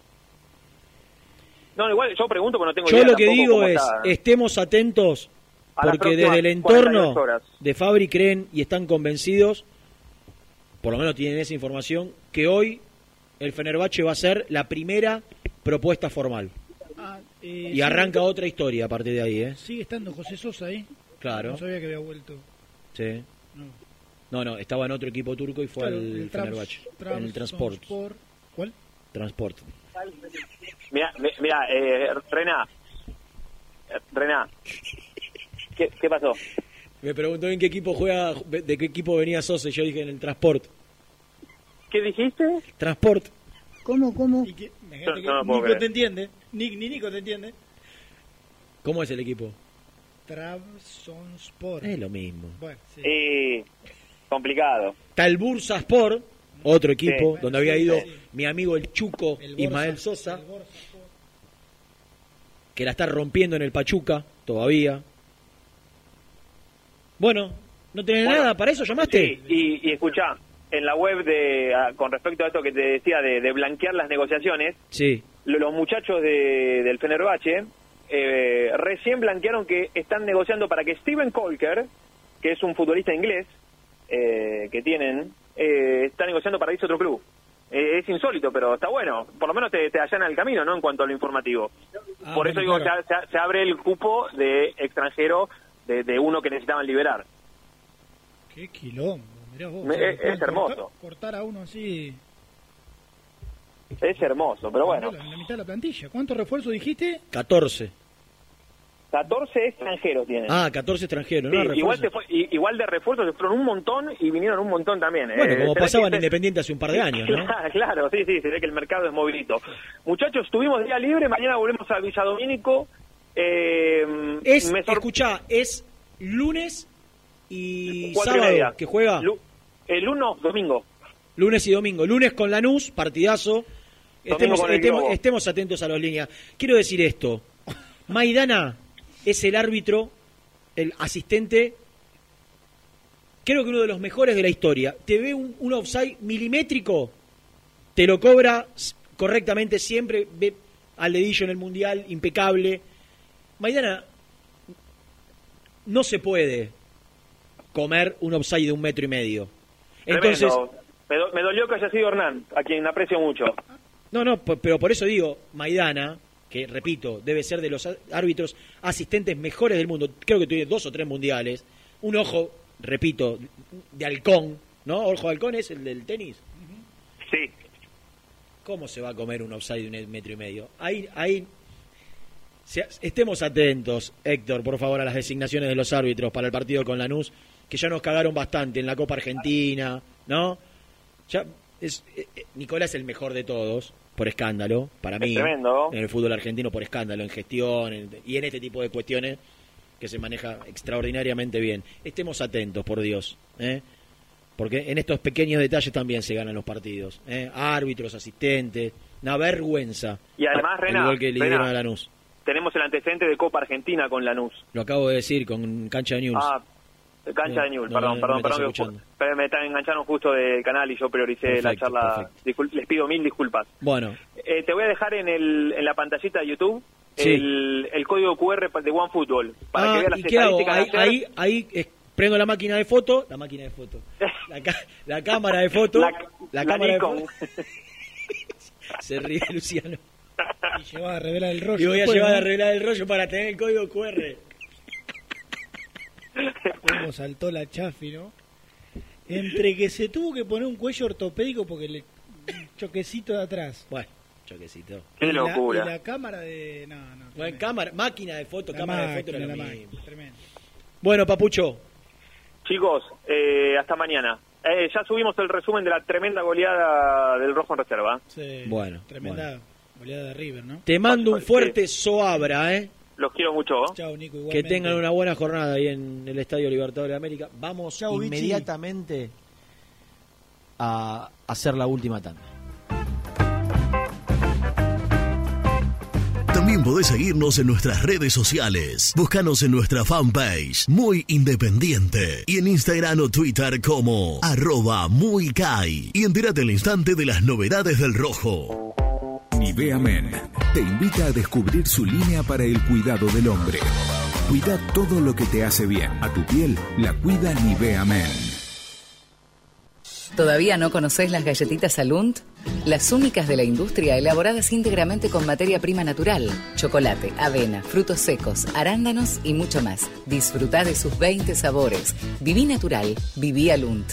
No, igual yo pregunto porque no tengo Yo idea lo que digo es, está. estemos atentos, porque desde el 48 entorno de Fabri creen y están convencidos, por lo menos tienen esa información, que hoy el Fenerbahce va a ser la primera propuesta formal. Ah, eh, Y arranca otra historia a partir de ahí, ¿eh? Sigue estando José Sosa ahí. Claro. No sabía que había vuelto. Sí. No. No, no, estaba en otro equipo turco y fue Claro, al el Fenerbahce, en el Transport. ¿Cuál? Transport. Mira, mira eh, Rená. Rená. ¿Qué, ¿Qué pasó? Me preguntó en qué equipo juega, de qué equipo venía Sosa y yo dije en el Transport. ¿Qué dijiste? Transport. ¿Cómo, cómo? Y que, no que Nico creer. te entiende. Ni, ni Nico te entiende. ¿Cómo es el equipo? Trabzonspor. Es lo mismo. Bueno, sí. Eh, Complicado. Está el Bursa Sport, otro equipo, Sí. donde había ido Sí. mi amigo el Chuco Ismael Sosa, que la está rompiendo en el Pachuca todavía. Bueno, ¿no tenés Bueno, nada para eso? ¿Llamaste? Sí, y, y escuchá, en la web de ah, con respecto a esto que te decía de, de blanquear las negociaciones, Sí. lo- los muchachos de, del Fenerbahce eh, recién blanquearon que están negociando para que Steven Colker, que es un futbolista inglés eh, que tienen, eh, está negociando para irse a otro club. Eh, es insólito, pero está bueno. Por lo menos te, te allana el camino, ¿no? En cuanto a lo informativo. Ah, Por eso digo, claro. se, se- se abre el cupo de extranjero de, de uno que necesitaban liberar. Qué quilombo, mirá vos. Me- es- hermoso. Cortar, cortar a uno así. Es hermoso, pero bueno. La, la mitad de la plantilla. ¿Cuántos refuerzos dijiste? 14. 14 extranjeros tienen. Ah, 14 extranjeros, Sí, ¿no? igual, se fue- igual de refuerzos se fueron un montón y vinieron un montón también. Bueno, Eh, como se ve pasaba en Independiente hace un par de años, ¿no? <laughs> Claro, claro, sí, sí, se ve que el mercado es movilito. Muchachos, tuvimos día libre, mañana volvemos a Villadomínico. Eh, Es, me escuchá, es lunes y sábado que juega. Lu- el 1, domingo. Lunes y domingo. Lunes con Lanús, partidazo. Estemos, estemos- atentos a las líneas. Quiero decir esto. Maidana es el árbitro, el asistente, creo que uno de los mejores de la historia. Te ve un, un offside milimétrico, te lo cobra correctamente siempre, ve al dedillo en el Mundial, impecable. Maidana, no se puede comer un offside de un metro y medio. Entonces, Tremendo. Me, do- me dolió que haya sido Hernán, a quien aprecio mucho. No, no, pero por eso digo, Maidana, que repito, debe ser de los árbitros asistentes mejores del mundo, creo que tiene dos o tres mundiales, un ojo, repito, de halcón, ¿no? Ojo de halcón es el del tenis. Sí. ¿Cómo se va a comer un offside de un metro y medio? Ahí, ahí, estemos atentos, Héctor, por favor, a las designaciones de los árbitros para el partido con Lanús, que ya nos cagaron bastante en la Copa Argentina, ¿no? Ya es, eh, eh, Nicolás es el mejor de todos, por escándalo, para Es mí. tremendo. En el fútbol argentino, por escándalo, en gestión en- y en este tipo de cuestiones que se maneja extraordinariamente bien. Estemos atentos, por Dios, ¿eh? porque en estos pequeños detalles también se ganan los partidos. ¿eh? Árbitros, asistentes, una vergüenza. Y además, el Rená, gol que a Lanús. Tenemos el antecedente de Copa Argentina con Lanús. Lo acabo de decir con Cancha de News. Ah, cancha No, de no, perdón, no, perdón, me perdón. que me engancharon justo del canal y yo prioricé la charla. Discul- les pido mil disculpas. Bueno, Eh, te voy a dejar en, el, en la pantallita de YouTube Sí. el, el código QR de OneFootball para Ah, que veas las ¿y qué hago? estadísticas. Ahí, de ahí, ahí, prendo la máquina de foto, la máquina de foto, la, la cámara de foto, <laughs> La- la, la cámara Nikon. de foto. <laughs> Se ríe Luciano. Y llevaba a revelar el rollo. Y voy a llevar a arreglar el rollo para tener el código QR. Cómo saltó la chafi, ¿no? Entre que se tuvo que poner un cuello ortopédico porque le choquecito de atrás. Bueno, choquecito. Qué Y la- locura. y la cámara de. No, no. Bueno, cámara, máquina de foto, La cámara de foto era la máquina, tremendo. Bueno, Papucho, Chicos, eh, hasta mañana. Eh, ya subimos el resumen de la tremenda goleada del Rojo en Reserva. Sí, Bueno, Tremenda goleada de River, ¿no? te mando un fuerte soabra, ¿eh? Los quiero mucho. Chao, Nico. Que igualmente. tengan una buena jornada ahí en el Estadio Libertadores de América. Vamos Chau, Vichy. inmediatamente a hacer la última tanda. También podés seguirnos en nuestras redes sociales. Búscanos en nuestra fanpage, Muy Independiente. Y en Instagram o Twitter como arroba muy Kai. Y entérate al instante de las novedades del rojo. Nivea Men te invita a descubrir su línea para el cuidado del hombre. Cuida todo lo que te hace bien. A tu piel la cuida Nivea Men. ¿Todavía no conocés las galletitas Alunt? Las únicas de la industria elaboradas íntegramente con materia prima natural, chocolate, avena, frutos secos, arándanos y mucho más. Disfruta de sus 20 sabores. Viví natural, viví Alunt.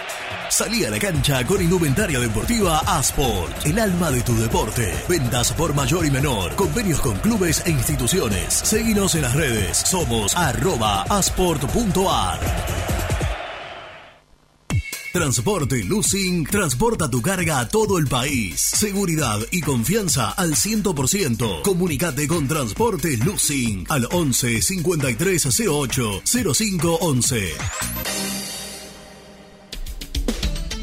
Salí a la cancha con indumentaria deportiva Asport, el alma de tu deporte. Ventas por mayor y menor, convenios con clubes e instituciones. Seguinos en las redes, somos arroba asport.ar. Transporte Lucing transporta tu carga a todo el país. Seguridad y confianza al 100%. Comunicate con Transporte Lucing al 11 5308 0511.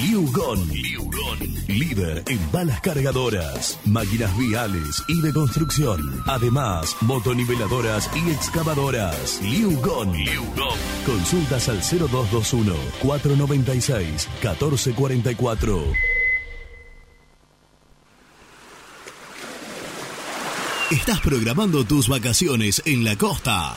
Liugon. Líder en balas cargadoras, máquinas viales y de construcción. Además, motoniveladoras y excavadoras. Liugon. Consultas al 0221 496 1444. ¿Estás programando tus vacaciones en la costa?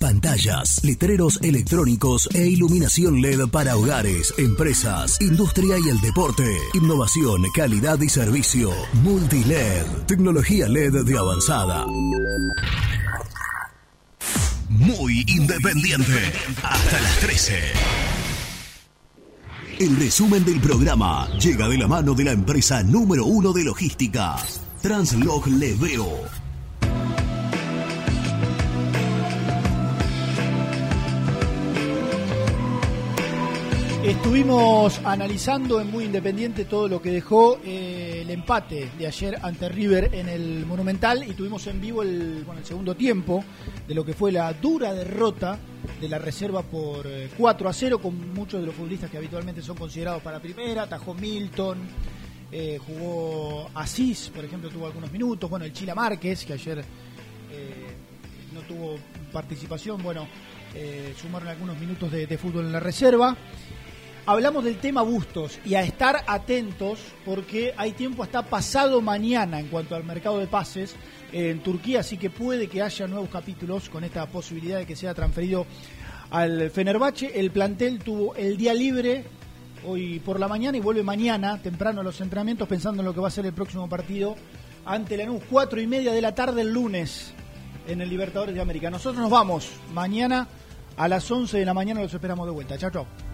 Pantallas, letreros electrónicos e iluminación LED para hogares, empresas, industria y el deporte. Innovación, calidad y servicio. Multiled. Tecnología LED de avanzada. Muy independiente. Hasta las 13. El resumen del programa llega de la mano de la empresa número uno de logística, Translog Leveo. Estuvimos analizando en Muy Independiente todo lo que dejó eh, el empate de ayer ante River en el Monumental y tuvimos en vivo el, bueno, el segundo tiempo de lo que fue la dura derrota de la reserva por 4 eh, a 0 con muchos de los futbolistas que habitualmente son considerados para primera, tajó Milton, eh, jugó Asís, por ejemplo, tuvo algunos minutos, bueno, el Chila Márquez, que ayer no tuvo participación, bueno, sumaron algunos minutos de fútbol en la reserva. Hablamos del tema Bustos y a estar atentos porque hay tiempo hasta pasado mañana en cuanto al mercado de pases en Turquía, así que puede que haya nuevos capítulos con esta posibilidad de que sea transferido al Fenerbahce. El plantel tuvo el día libre hoy por la mañana y vuelve mañana temprano a los entrenamientos pensando en lo que va a ser el próximo partido ante Lanús, cuatro y media de la tarde el lunes en el Libertadores de América. Nosotros nos vamos mañana a las 11 de la mañana, los esperamos de vuelta. Chao, chao.